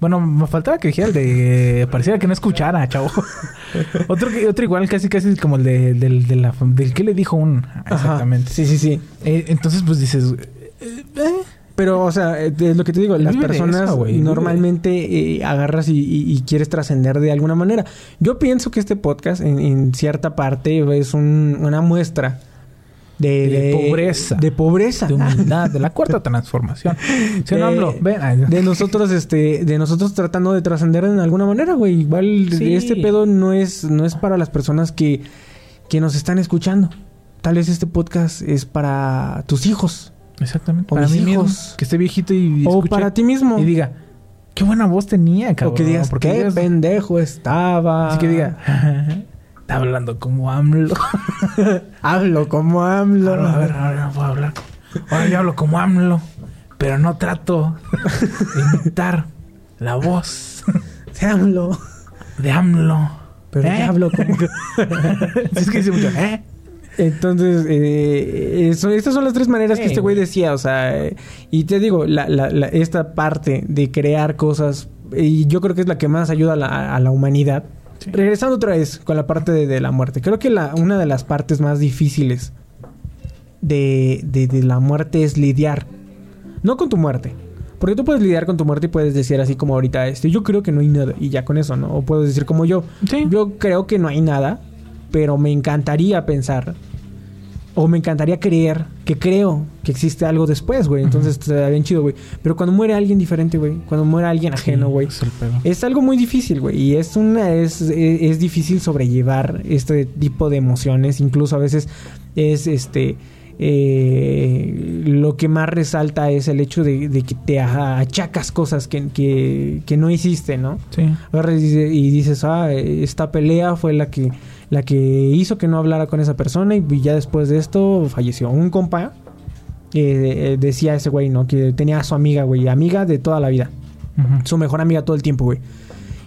Bueno, me faltaba que dijera el de... Pareciera que no escuchara, chavo. otro, otro igual, casi casi como el de, del, de la, del que le dijo un... Ajá. Exactamente. Sí, sí, sí. Eh, entonces, pues dices... eh, eh, Pero, o sea, eh, es lo que te digo, las personas eso, normalmente eh, agarras y, y- y quieres trascender de alguna manera. Yo pienso que este podcast, en, en cierta parte, es un- una muestra de, De pobreza. de pobreza, De humildad, de la cuarta transformación. Si no De- hablo, ven. ay, de nosotros, este, de nosotros tratando de trascender en alguna manera, güey. Igual Sí. este pedo no es, no es para las personas que, que nos están escuchando. Tal vez este podcast es para tus hijos. Exactamente. O Para mis mí mismo, hijos. que esté viejito y o escuche para ti mismo. y diga, qué buena voz tenía, cabrón. o que digas, Porque qué digas- pendejo estaba. Así que diga, está hablando como AMLO. Hablo como AMLO. a ver, ahora no puedo hablar. Ahora yo hablo como AMLO, pero no trato de imitar la voz Sí, AMLO. de AMLO. Pero ¿Eh? hablo como... es que dice mucho, ¿eh? Entonces, eh, eso- estas son las tres maneras que este güey decía, o sea, eh, y te digo, la, la- la- esta parte de crear cosas, y yo creo que es la que más ayuda a la, a la humanidad. Sí. Regresando otra vez con la parte de, de la muerte, creo que la, una de las partes más difíciles de, de- de la muerte es lidiar, no con tu muerte. Porque tú puedes lidiar con tu muerte y puedes decir así como ahorita, este, yo creo que no hay nada, y ya con eso, ¿no? O puedes decir como yo, Sí. yo creo que no hay nada, pero me encantaría pensar o me encantaría creer que creo que existe algo después, güey. Entonces estaría bien chido, güey. Pero cuando muere alguien diferente, güey, cuando muere alguien ajeno, güey, Es el pedo. es algo muy difícil, güey. Y es una es, es, es difícil sobrellevar este tipo de emociones. Incluso a veces es este eh, lo que más resalta es el hecho de, de que te achacas cosas que, que, que no hiciste, ¿no? Sí. Y dices, ah, esta pelea fue la que, la que hizo que no hablara con esa persona y ya después de esto falleció. Un compa eh, decía ese güey, ¿no? Que tenía a su amiga, güey, amiga de toda la vida. Su mejor amiga todo el tiempo, güey.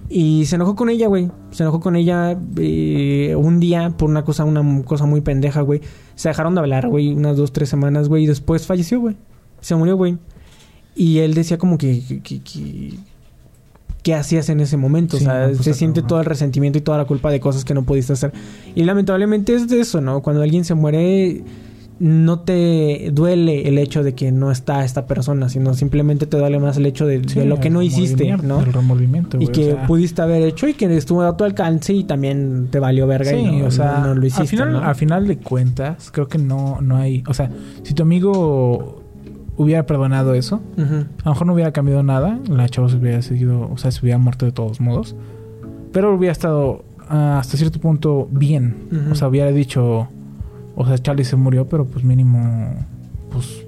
Y se enojó con ella, güey. Se enojó con ella eh, un día por una cosa, una cosa muy pendeja, güey. Se dejaron de hablar, güey, unas dos, tres semanas, güey. Y después falleció, güey. Se murió, güey. Y él decía como que... que, que- que- ¿Qué hacías en ese momento? Sí, o sea, no, pues, se siente todo el resentimiento y toda la culpa de cosas que no pudiste hacer. Y lamentablemente es de eso, ¿no? Cuando alguien se muere, no te duele el hecho de que no está esta persona, sino simplemente te duele más el hecho de, Sí, de lo que no hiciste, ¿no? El remordimiento, y que o sea, pudiste haber hecho y que estuvo a tu alcance y también te valió verga Sí, y no, o sea, no- no lo hiciste, al final, ¿no? al final de cuentas, creo que no, no hay, o sea, si tu amigo hubiera perdonado eso, a lo mejor no hubiera cambiado nada, la chava se hubiera seguido, o sea, se hubiera muerto de todos modos, pero hubiera estado ah, hasta cierto punto bien, o sea, hubiera dicho, o sea, Charlie se murió, pero pues mínimo, pues,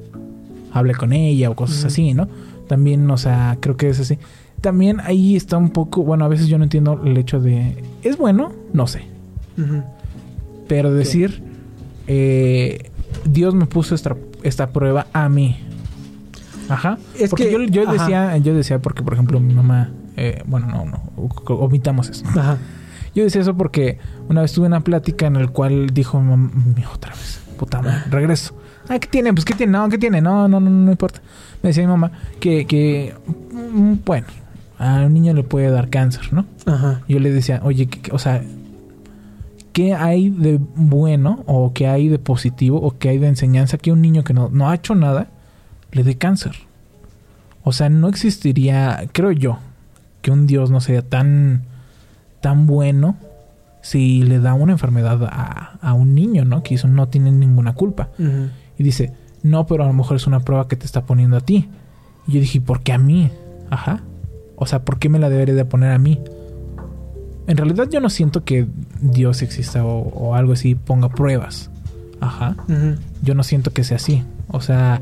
hable con ella o cosas así, ¿no? También, o sea, creo que es así. También ahí está un poco, bueno, a veces yo no entiendo el hecho de, ¿es bueno? No sé. Pero decir, eh, Dios me puso esta, esta prueba a mí. Ajá. Es porque que- yo, yo ajá. decía, yo decía, porque por ejemplo mi mamá, eh, bueno, no, no, omitamos eso. Ajá. Yo decía eso porque una vez tuve una plática en la cual dijo mi mamá, otra vez, puta madre, regreso. Ah, ¿qué tiene? Pues, ¿qué tiene? No, ¿qué tiene? No, no, no, no importa. Me decía mi mamá que, que mm, bueno, a un niño le puede dar cáncer, ¿no? Ajá. Yo le decía, oye, ¿qué- qué- o sea, ¿qué hay de bueno o qué hay de positivo o qué hay de enseñanza que un niño que no, no ha hecho nada le dé cáncer? O sea, no existiría, creo yo, que un Dios no sea tan, tan bueno si le da una enfermedad a, a un niño, ¿no? Que eso no tiene ninguna culpa. Y dice, no, pero a lo mejor es una prueba que te está poniendo a ti. Y yo dije, ¿por qué a mí? Ajá. O sea, ¿por qué me la debería de poner a mí? En realidad yo no siento que Dios exista o, o algo así ponga pruebas. Ajá. Yo no siento que sea así. O sea,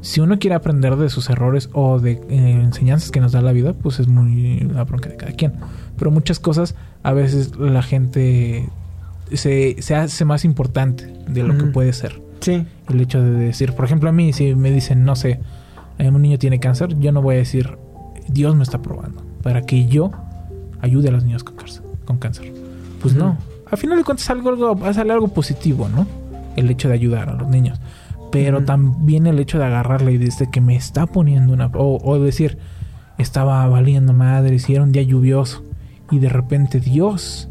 si uno quiere aprender de sus errores o de eh, enseñanzas que nos da la vida, pues es muy la bronca de cada quien. Pero muchas cosas, a veces la gente se, se hace más importante de lo que puede ser Sí. el hecho de decir, por ejemplo, a mí, si me dicen, no sé, eh, un niño tiene cáncer, yo no voy a decir, Dios me está probando para que yo ayude a los niños con cáncer. Con cáncer. Pues no. Al final de cuentas, algo, algo, sale algo positivo, ¿no? El hecho de ayudar a los niños. Pero también el hecho de agarrarle y desde que me está poniendo una. O, o decir, estaba valiendo madre, si era un día lluvioso. Y de repente Dios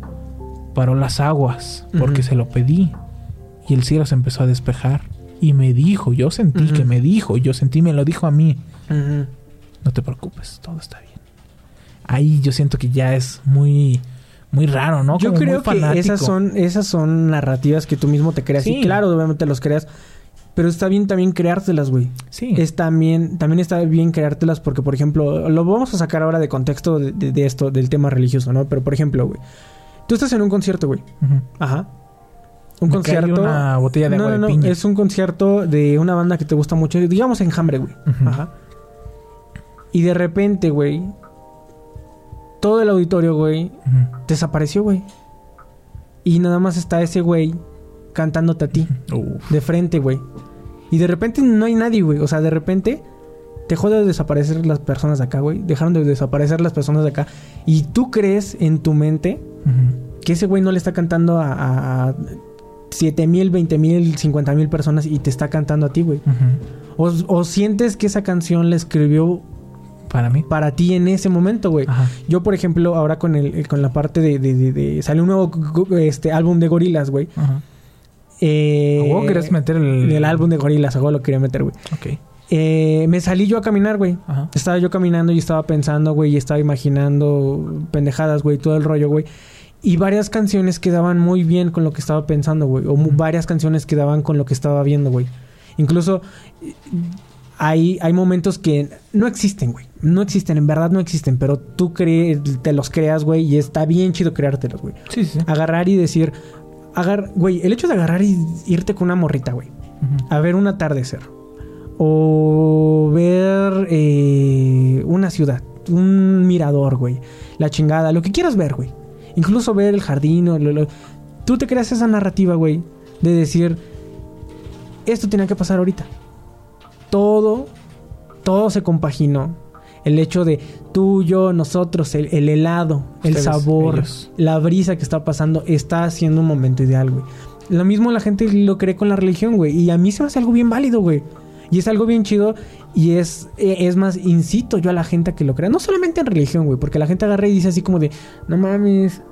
paró las aguas porque se lo pedí. Y el cielo se empezó a despejar. Y me dijo, yo sentí que me dijo, yo sentí, me lo dijo a mí. No te preocupes, todo está bien. Ahí yo siento que ya es muy, muy raro, ¿no? Yo Como muy creo que esas son, esas son narrativas que tú mismo te creas. Sí. Y claro, obviamente los creas. Pero está bien también creártelas, güey. Sí. Es también, también está bien creártelas porque, por ejemplo, lo vamos a sacar ahora de contexto de, de- de esto, del tema religioso, ¿no? Pero, por ejemplo, güey. Tú estás en un concierto, güey. Ujú. Ajá. Un Me concierto. una botella de no, agua de no, no. Es un concierto de una banda que te gusta mucho. Digamos Enjambre, güey. Ajá. Y de repente, güey. Todo el auditorio, güey, desapareció, güey. Y nada más está ese güey cantándote a ti, de frente, güey. Y de repente no hay nadie, güey. O sea, de repente dejó de desaparecer las personas de acá, güey. Dejaron de desaparecer las personas de acá. Y tú crees en tu mente que ese güey no le está cantando a, a 7 mil, 20 mil, 50 mil personas y te está cantando a ti, güey. O, o sientes que esa canción la escribió Para mí. para ti en ese momento, güey. Ajá. Yo, por ejemplo, ahora con el, con la parte de, de, de- de- sale un nuevo este álbum de gorilas, güey. Ajá. Eh, ¿A huevo querías meter el- el álbum de gorilas, a lo quería meter, güey. Ok. Eh, me salí yo a caminar, güey. Ajá. Estaba yo caminando y estaba pensando, güey, y estaba imaginando pendejadas, güey, todo el rollo, güey. Y varias canciones quedaban muy bien con lo que estaba pensando, güey. O varias canciones quedaban con lo que estaba viendo, güey. Incluso eh, hay, hay momentos que no existen, güey. No existen, en verdad no existen. Pero tú te los creas, güey. Y está bien chido creártelos, güey. Sí, sí. Agarrar y decir... Agar, güey, el hecho de agarrar y irte con una morrita, güey a ver un atardecer o ver eh, una ciudad, un mirador, güey, la chingada, lo que quieras ver, güey. Incluso ver el jardín o lo- lo- tú te creas esa narrativa, güey, de decir esto tenía que pasar ahorita. Todo, todo se compaginó. El hecho de tú, yo, nosotros, el, el helado, el sabor, ellos. la brisa que está pasando, está haciendo un momento ideal, güey. Lo mismo la gente lo cree con la religión, güey. Y a mí se me hace algo bien válido, güey. Y es algo bien chido. Y es, eh, es más, incito yo a la gente a que lo crea. No solamente en religión, güey. Porque la gente agarra y dice así como de, no mames.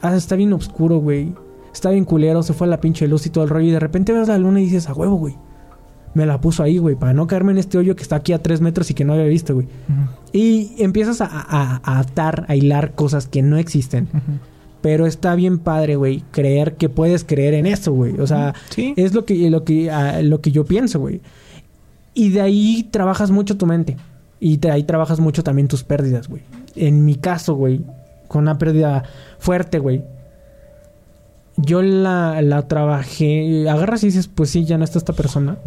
Ah, está bien oscuro, güey. Está bien culero, se fue a la pinche luz y todo el rollo. Y de repente ves la luna y dices, a huevo, güey. Me la puso ahí, güey, para no caerme en este hoyo que está aquí a tres metros y que no había visto, güey. Y empiezas a, a- a atar, a hilar cosas que no existen. Pero está bien padre, güey, creer que puedes creer en eso, güey. O sea, Sí. es lo que, lo que, ah, lo que yo pienso, güey. Y de ahí trabajas mucho tu mente. Y de ahí trabajas mucho también tus pérdidas, güey. En mi caso, güey, con una pérdida fuerte, güey. Yo la, la trabajé. Agarras y dices, pues sí, ya no está esta persona.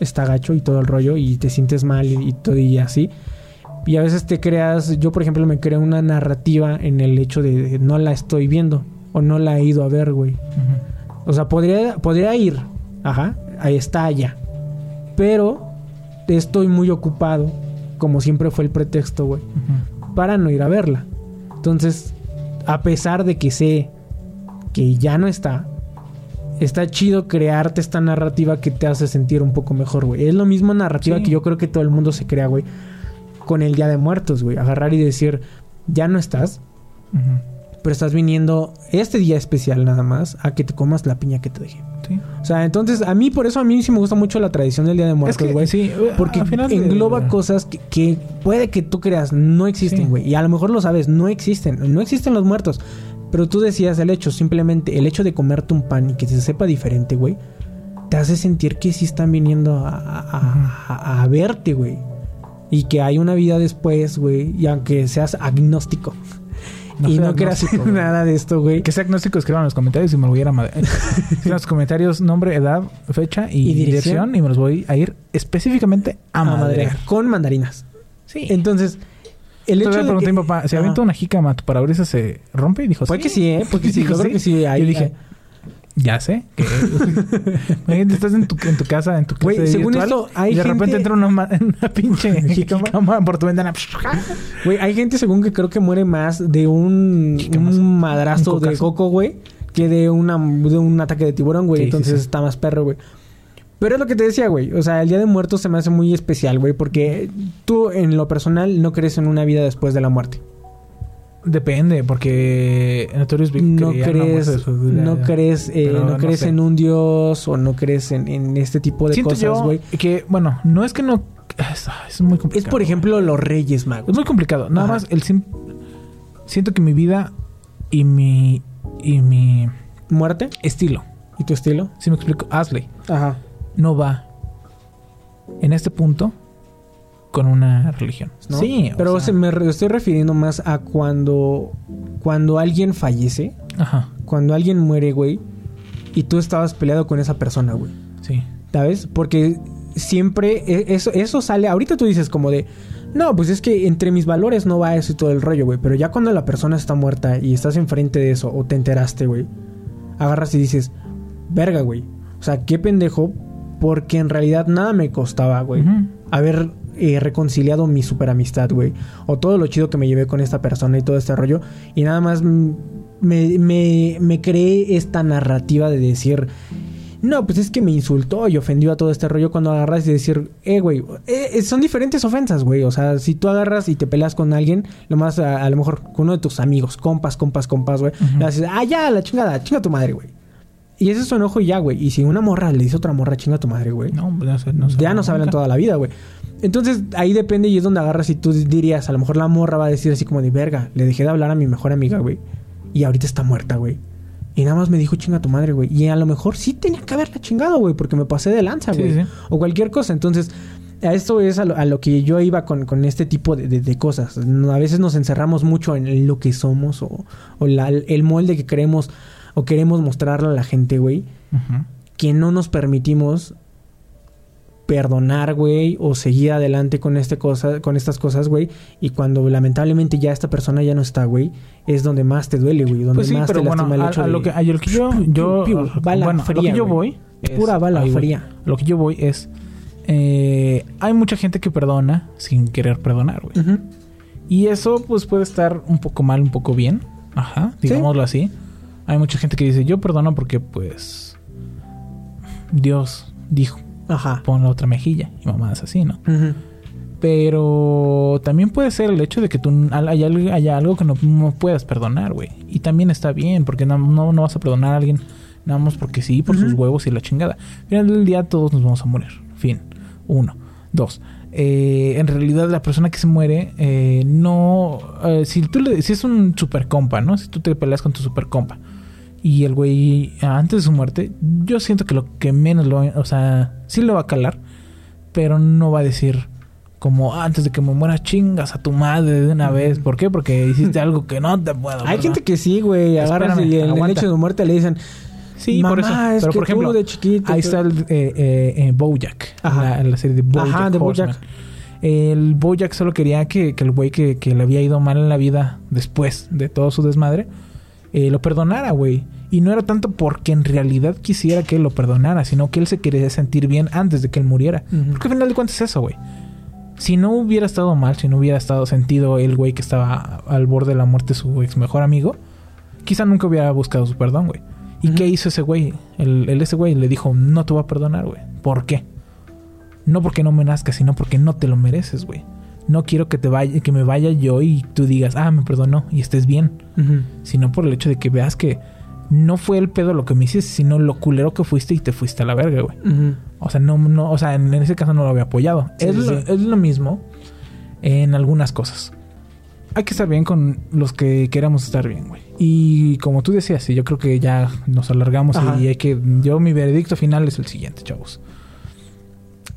Está gacho y todo el rollo. Y te sientes mal y, y todo y así. Y a veces te creas. Yo, por ejemplo, me creo una narrativa en el hecho de, de no la estoy viendo. O no la he ido a ver, güey. O sea, podría, podría ir. Ajá. Ahí está allá. Pero estoy muy ocupado. Como siempre fue el pretexto, güey. Para no ir a verla. Entonces, a pesar de que sé que ya no está. Está chido crearte esta narrativa que te hace sentir un poco mejor, güey. Es lo mismo narrativa Sí. que yo creo que todo el mundo se crea, güey. Con el Día de Muertos, güey. Agarrar y decir, ya no estás, pero estás viniendo este día especial nada más a que te comas la piña que te dejé. Sí. O sea, entonces a mí por eso a mí sí me gusta mucho la tradición del Día de Es Muertos, que, güey. sí, Porque final de- engloba cosas que, que puede que tú creas no existen, Sí. güey. Y a lo mejor lo sabes, no existen. No existen los muertos. Pero tú decías el hecho, simplemente el hecho de comerte un pan y que se sepa diferente, güey, te hace sentir que sí están viniendo a, a- a- a verte, güey. Y que hay una vida después, güey. Y aunque seas agnóstico No y no quieras nada de esto, güey. Que sea agnóstico, escriban en los comentarios y me lo voy a ir a madre. en los comentarios nombre, edad, fecha y, Y dirección. dirección. y me los voy a ir específicamente a, A madrear. Con mandarinas. Sí. Entonces, el hecho le de pregunté que- a mi papá, ¿se Ajá. avienta una jícama, tu parabrisas se rompe? Y dijo, Puede que sí, ¿eh? Puede que sí. Yo creo que sí. Ahí, Yo dije, ya sé. Que... Estás en tu, en tu casa, en tu casa según virtual, esto, hay y de repente entra una, pinche Jícama. jícama por tu ventana. Güey, hay gente según que creo que muere más de un, un madrazo Un de coco, güey, que de, una, de un ataque de tiburón, güey. Sí, sí, Entonces sí. está más perro, güey. Pero es lo que te decía, güey. O sea, el Día de Muertos se me hace muy especial, güey, porque tú en lo personal no crees en una vida después de la muerte. Depende, porque Notorious Big No crees, no crees, eh, no crees sé. en un dios o no crees en, en este tipo de Siento cosas, güey. que, bueno, no es que no... Es, es muy complicado. Es por ejemplo los Reyes Es Magos. muy complicado. Nada Ajá. más el sim- Siento que mi vida y mi y mi ¿Muerte? estilo. ¿Y tu estilo? Si me explico, Asley Ajá. No va en este punto con una religión. ¿no? Sí, o Pero sea, se me re- estoy refiriendo más a cuando... Cuando alguien fallece. ajá, Cuando alguien muere, güey. Y tú estabas peleado con esa persona, güey. sí. ¿Sabes? Porque siempre e- eso, eso sale. Ahorita tú dices como de. No, pues es que entre mis valores no va eso y todo el rollo, güey. Pero ya cuando la persona está muerta y estás enfrente de eso o te enteraste, güey. Agarras y dices, verga, güey. O sea, qué pendejo. Porque en realidad nada me costaba, güey. Haber eh, reconciliado mi super amistad, güey. O todo lo chido que me llevé con esta persona y todo este rollo. Y nada más me, me, me creé esta narrativa de decir. No, pues es que me insultó y ofendió a todo este rollo cuando agarras y decir, eh, güey, eh, eh, son diferentes ofensas, güey. O sea, si tú agarras y te peleas con alguien, lo más, a, a lo mejor con uno de tus amigos, compas, compas, compas, güey, Ujú. le haces, ah, ya, la chingada, chinga tu madre, güey. Y ese es su enojo y ya, güey. Y si una morra le dice a otra morra, chinga tu madre, güey. No, no se, no se ya no se hablan toda la vida, güey. Entonces ahí depende y es donde agarras y tú dirías, a lo mejor la morra va a decir así como de verga, le dejé de hablar a mi mejor amiga, güey. Y ahorita está muerta, güey. Y nada más me dijo chinga tu madre, güey. Y a lo mejor sí tenía que haberla chingado, güey, porque me pasé de lanza, güey. sí. O cualquier cosa. Entonces, a esto es a lo, a lo que yo iba con, con este tipo de, de- de cosas. A veces nos encerramos mucho en lo que somos o, o la- el molde que queremos o queremos mostrarle a la gente, güey que no nos permitimos perdonar, güey, o seguir adelante con este cosa, con estas cosas, güey, y cuando lamentablemente ya esta persona ya no está, güey, es donde más te duele, güey, donde Pues sí, más pero te bueno, lastima el hecho a de lo que, a lo que yo, yo Piu, piu, bala bueno, lo que yo voy, es- Pura bala ahí fría. Lo que yo voy es, eh, hay mucha gente que perdona sin querer perdonar, güey. Y eso pues puede estar un poco mal, un poco bien. Ajá, Sí. digámoslo así. Hay mucha gente que dice, yo perdono porque pues Dios dijo, Ajá. pon la otra mejilla y mamadas así, ¿no? Pero también puede ser el hecho de que tú hay algo, haya algo que no, no puedas perdonar, güey. Y también está bien, porque no, no, no vas a perdonar a alguien nada más porque sí, por sus huevos y la chingada. Al final del día todos nos vamos a morir. Fin. Uno. Dos. eh, en realidad la persona que se muere eh, no... eh, si tú le... Si es un super compa, ¿no? Si tú te peleas con tu super compa y el güey antes de su muerte, yo siento que lo que menos lo... O sea, sí lo va a calar, pero no va a decir como "Ah, antes de que me muera chingas a tu madre de una vez. ¿Por qué? Porque hiciste algo que no te puedo. Hay gente que sí, güey, agarras y en el hecho de muerte le dicen, Sí, por eso. "Mamá, es Pero que por ejemplo, de chiquito, ahí tú-" está el eh, eh, eh, Bojack. La, la serie de Bojack. Ajá, de. Bojack. El Bojack solo quería que, que el güey que, que le había ido mal en la vida después de todo su desmadre eh, lo perdonara, güey. Y no era tanto porque en realidad quisiera que él lo perdonara, sino que él se quería sentir bien antes de que él muriera. Porque al final de cuentas es eso, güey. Si no hubiera estado mal, si no hubiera estado sentido el güey que estaba al borde de la muerte, su ex mejor amigo, quizá nunca hubiera buscado su perdón, güey. ¿Y qué hizo ese güey? El, el- ese güey le dijo, no te voy a perdonar, güey. ¿Por qué? No porque no me nazca, sino porque no te lo mereces, güey. No quiero que te vaya, que me vaya yo y tú digas, ah, me perdonó y estés bien. Sino por el hecho de que veas que no fue el pedo lo que me hiciste, sino lo culero que fuiste y te fuiste a la verga, güey. O sea, no, no, o sea, en ese caso no lo había apoyado. Sí, es, sí, lo, es lo mismo en algunas cosas. Hay que estar bien con los que queramos estar bien, güey. Y como tú decías, yo creo que ya nos alargamos Ajá. y hay que. Yo, mi veredicto final es el siguiente, chavos.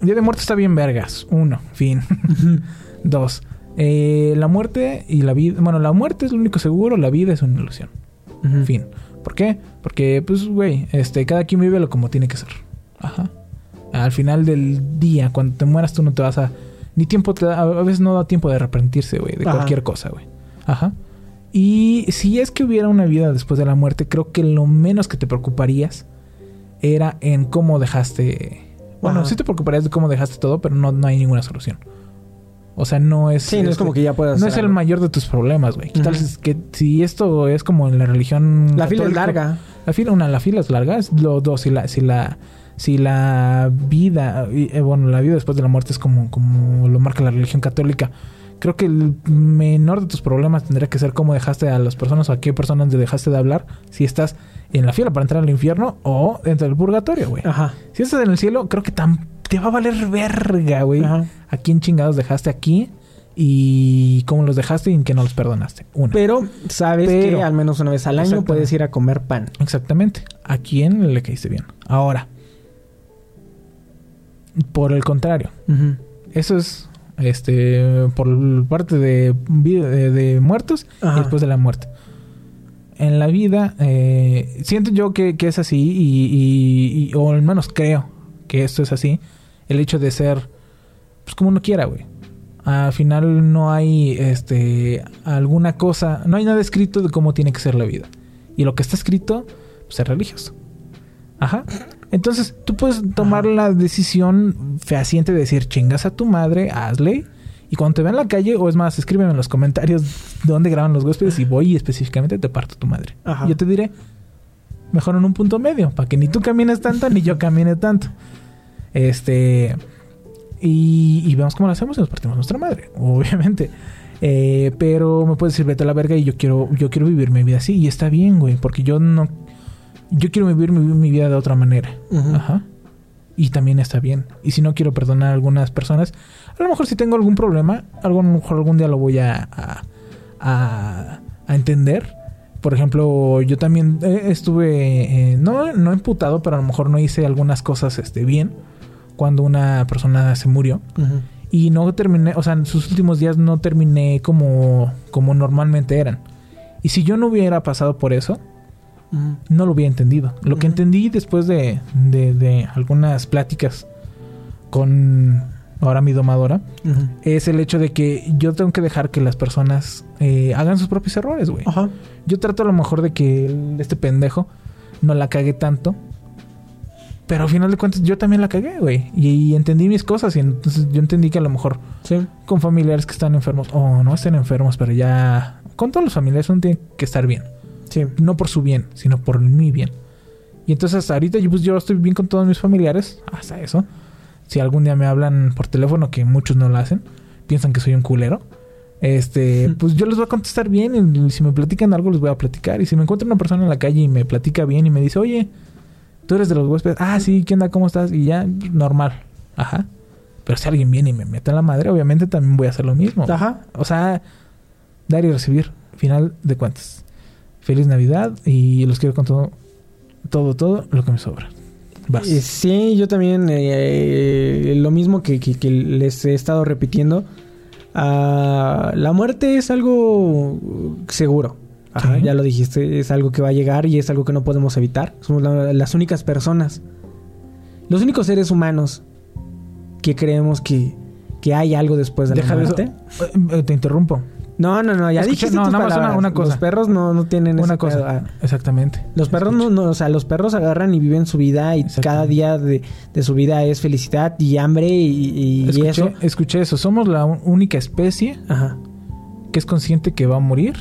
Día de muerte está bien, vergas. Uno, fin. Dos, eh, la muerte y la vida. Bueno, la muerte es lo único seguro, la vida es una ilusión. Ujú. Fin. ¿Por qué? Porque, pues, güey, este, cada quien vive lo como tiene que ser. Ajá. Al final del día, cuando te mueras, tú no te vas a. Ni tiempo te da. A veces no da tiempo de arrepentirse, güey, de Ajá. cualquier cosa, güey. Ajá. Y si es que hubiera una vida después de la muerte, creo que lo menos que te preocuparías era en cómo dejaste. Bueno, Ajá. sí te preocuparías de cómo dejaste todo, pero no, no hay ninguna solución. O sea, no es. Sí, no es como que ya puedas No es el algo. mayor de tus problemas, güey. ¿Qué tal Ujú. si, es que, si esto es como en la religión. La fila es larga. La fila, una, la fila es larga. Es lo dos. Si la, si la, si la vida, eh, bueno, la vida después de la muerte es como, como lo marca la religión católica. Creo que el menor de tus problemas tendría que ser cómo dejaste a las personas o a qué personas te dejaste de hablar. Si estás en la fila para entrar al infierno o dentro del purgatorio, güey. Ajá. Si estás en el cielo, creo que tam- te va a valer verga, güey. Ajá. ¿A quién chingados dejaste aquí? y cómo los dejaste y en qué no los perdonaste. Una. Pero sabes Pero- que al menos una vez al año puedes ir a comer pan. Exactamente. ¿A quién le caíste bien? Ahora. Por el contrario. Eso es este por parte de, de, de muertos Ajá. y después de la muerte. En la vida, eh, siento yo que, que es así, y, y- y- o al menos creo que esto es así. El hecho de ser, pues como uno quiera, güey. Al final no hay este alguna cosa, no hay nada escrito de cómo tiene que ser la vida. Y lo que está escrito, pues es religioso. Ajá. Entonces, tú puedes tomar la decisión fehaciente de decir, chingas a tu madre, hazle. Y cuando te vean en la calle, o es más, escríbeme en los comentarios dónde graban los huéspedes y voy y específicamente te parto tu madre. Ajá. Yo te diré, mejor en un punto medio, para que ni tú camines tanto ni yo camine tanto. Este. Y, y vemos cómo lo hacemos y nos partimos nuestra madre, obviamente. Eh, pero me puedes decir, vete a la verga y yo quiero, yo quiero vivir mi vida así. Y está bien, güey, porque yo no. Yo quiero vivir mi, mi vida de otra manera. Ajá. Y también está bien. Y si no quiero perdonar a algunas personas, a lo mejor si tengo algún problema, a lo mejor algún día lo voy a, a, a- a entender. Por ejemplo, yo también eh, estuve, eh, no, no imputado, pero a lo mejor no hice algunas cosas este, bien cuando una persona se murió. Y no terminé, o sea, en sus últimos días no terminé como, como normalmente eran. Y si yo no hubiera pasado por eso, no lo hubiera entendido. Lo que entendí después de, de, de algunas pláticas con ahora mi domadora es el hecho de que yo tengo que dejar que las personas eh, hagan sus propios errores, güey. Yo trato a lo mejor de que este pendejo no la cague tanto. Pero al final de cuentas yo también la cagué, güey. Y, y entendí mis cosas. Y entonces yo entendí que a lo mejor Sí. con familiares que están enfermos, o no estén enfermos, pero ya... Con todos los familiares uno tiene que estar bien Sí. no por su bien, sino por mi bien. Y entonces hasta ahorita yo, pues, yo estoy bien con todos mis familiares, hasta eso. Si algún día me hablan por teléfono, que muchos no lo hacen, piensan que soy un culero. Este, Mm. pues yo les voy a contestar bien y si me platican algo les voy a platicar. Y si me encuentro una persona en la calle y me platica bien y me dice, oye, tú eres de los huéspedes, ah, sí, ¿qué onda? ¿Cómo estás? Y ya, normal, ajá. Pero si alguien viene y me mete en la madre, obviamente también voy a hacer lo mismo. Ajá. O sea, dar y recibir, final de cuentas. Feliz Navidad y los quiero con todo, todo, todo lo que me sobra. Vas. Eh, Sí, yo también eh, eh, lo mismo que, que- que les he estado repitiendo. Ah, la muerte es algo seguro. Ajá, Sí. Ya lo dijiste, es algo que va a llegar y es algo que no podemos evitar. Somos la- las únicas personas, los únicos seres humanos que creemos que, que hay algo después de Deja la eso. muerte. Eh, eh, te interrumpo. No, no, no, ya Escucha- dijiste no, tus nada más una- cosa. Los perros no, no tienen Una cosa. pedo. Ah, Exactamente. Los perros no, no, o sea, los perros agarran y viven su vida y cada día de, de su vida es felicidad y hambre y, y escuché, eso. escuché eso. Somos la única especie Ajá. que es consciente que va a morir,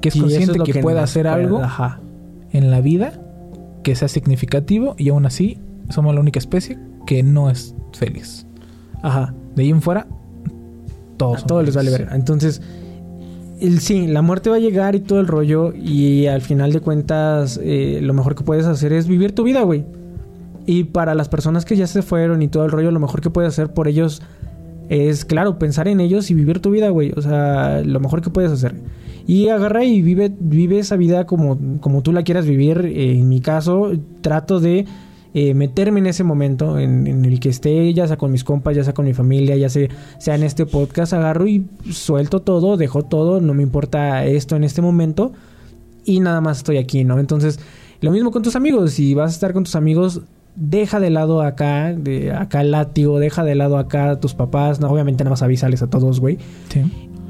que es Y consciente lo que, puede nos hacer puede- algo Ajá. en la vida que sea significativo y aún así somos la única especie que no es feliz. Ajá. De ahí en fuera, todos. A todos les vale felices. ver. Entonces, el, sí, la muerte va a llegar y todo el rollo. Y al final de cuentas, eh, lo mejor que puedes hacer es vivir tu vida, güey. Y para las personas que ya se fueron y todo el rollo, lo mejor que puedes hacer por ellos es, claro, pensar en ellos y vivir tu vida, güey. O sea, lo mejor que puedes hacer. Y agarra y vive, vive esa vida como, como tú la quieras vivir. Eh, en mi caso, trato de eh, meterme en ese momento en, en el que esté, ya sea con mis compas, ya sea con mi familia, ya sea, sea en este podcast, agarro y suelto todo, dejo todo, no me importa esto en este momento y nada más estoy aquí, ¿no? Entonces, lo mismo con tus amigos, si vas a estar con tus amigos, deja de lado acá, de acá el látigo, deja de lado acá a tus papás, no, obviamente nada más avísales a todos, güey. Sí.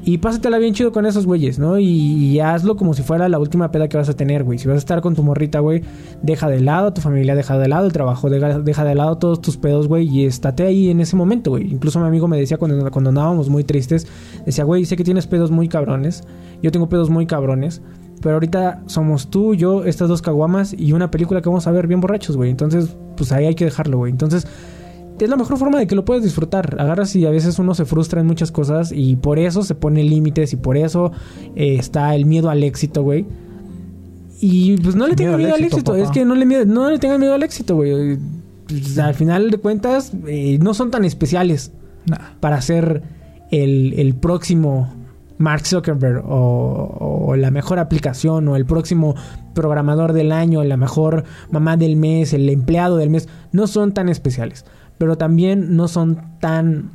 Y pásatela bien chido con esos güeyes, ¿no? Y, y hazlo como si fuera la última peda que vas a tener, güey. Si vas a estar con tu morrita, güey, deja de lado tu familia, deja de lado el trabajo, deja, deja de lado todos tus pedos, güey, y estate ahí en ese momento, güey. Incluso mi amigo me decía cuando, cuando andábamos muy tristes, decía, güey, sé que tienes pedos muy cabrones, yo tengo pedos muy cabrones, pero ahorita somos tú, yo, estas dos caguamas y una película que vamos a ver bien borrachos, güey. Entonces, pues ahí hay que dejarlo, güey. Entonces, es la mejor forma de que lo puedes disfrutar. Agarras y a veces uno se frustra en muchas cosas y por eso se pone límites y por eso eh, está el miedo al éxito, güey. Y pues no le tengan Miedo al éxito, papá. Es que no le, no le tengan miedo al éxito, güey. Pues, al final de cuentas, eh, no son tan especiales Nah. para ser el, el próximo Mark Zuckerberg o, o la mejor aplicación o el próximo programador del año, la mejor mamá del mes, el empleado del mes, no son tan especiales, pero también no son tan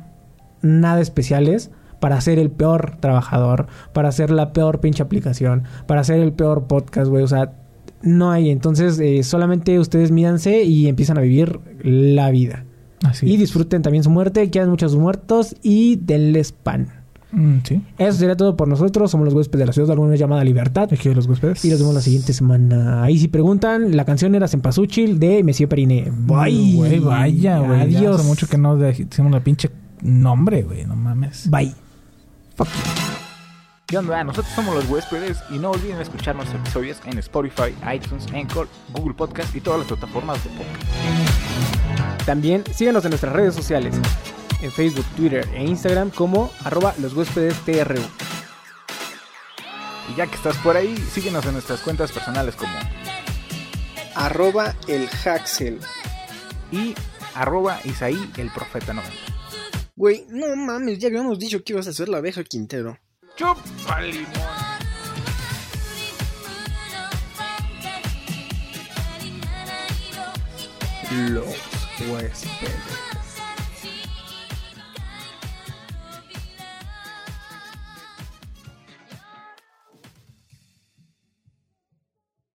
nada especiales para ser el peor trabajador, para ser la peor pinche aplicación, para ser el peor podcast, güey, o sea, no hay, entonces eh, solamente ustedes mídanse y empiezan a vivir la vida. Así y disfruten también su muerte, quedan muchos muertos y denles pan. Mm, sí. Eso sería todo por nosotros. Somos los huéspedes de la ciudad de alguna llamada Libertad. Aquí los huéspedes. Y nos vemos la siguiente semana. Ahí si preguntan, la canción era Cempasúchil de Messi Periné. Bye. Güey, vaya, güey. Adiós. Hace mucho que no decimos la pinche nombre, güey. No mames. Bye. ¿Qué onda? Nosotros somos los huéspedes y no olviden escuchar nuestros episodios en Spotify, iTunes, Anchor, Google Podcast y todas las plataformas de podcast. También síganos en nuestras redes sociales. En Facebook, Twitter e Instagram como arroba los huéspedes TRU. Y ya que estás por ahí, síguenos en nuestras cuentas personales como Arroba el Haxel. y arroba Isaí el Profeta 90. Güey, no mames, ya habíamos dicho que ibas a ser la abeja Quintero. ¡Chupa limón! Los huéspedes.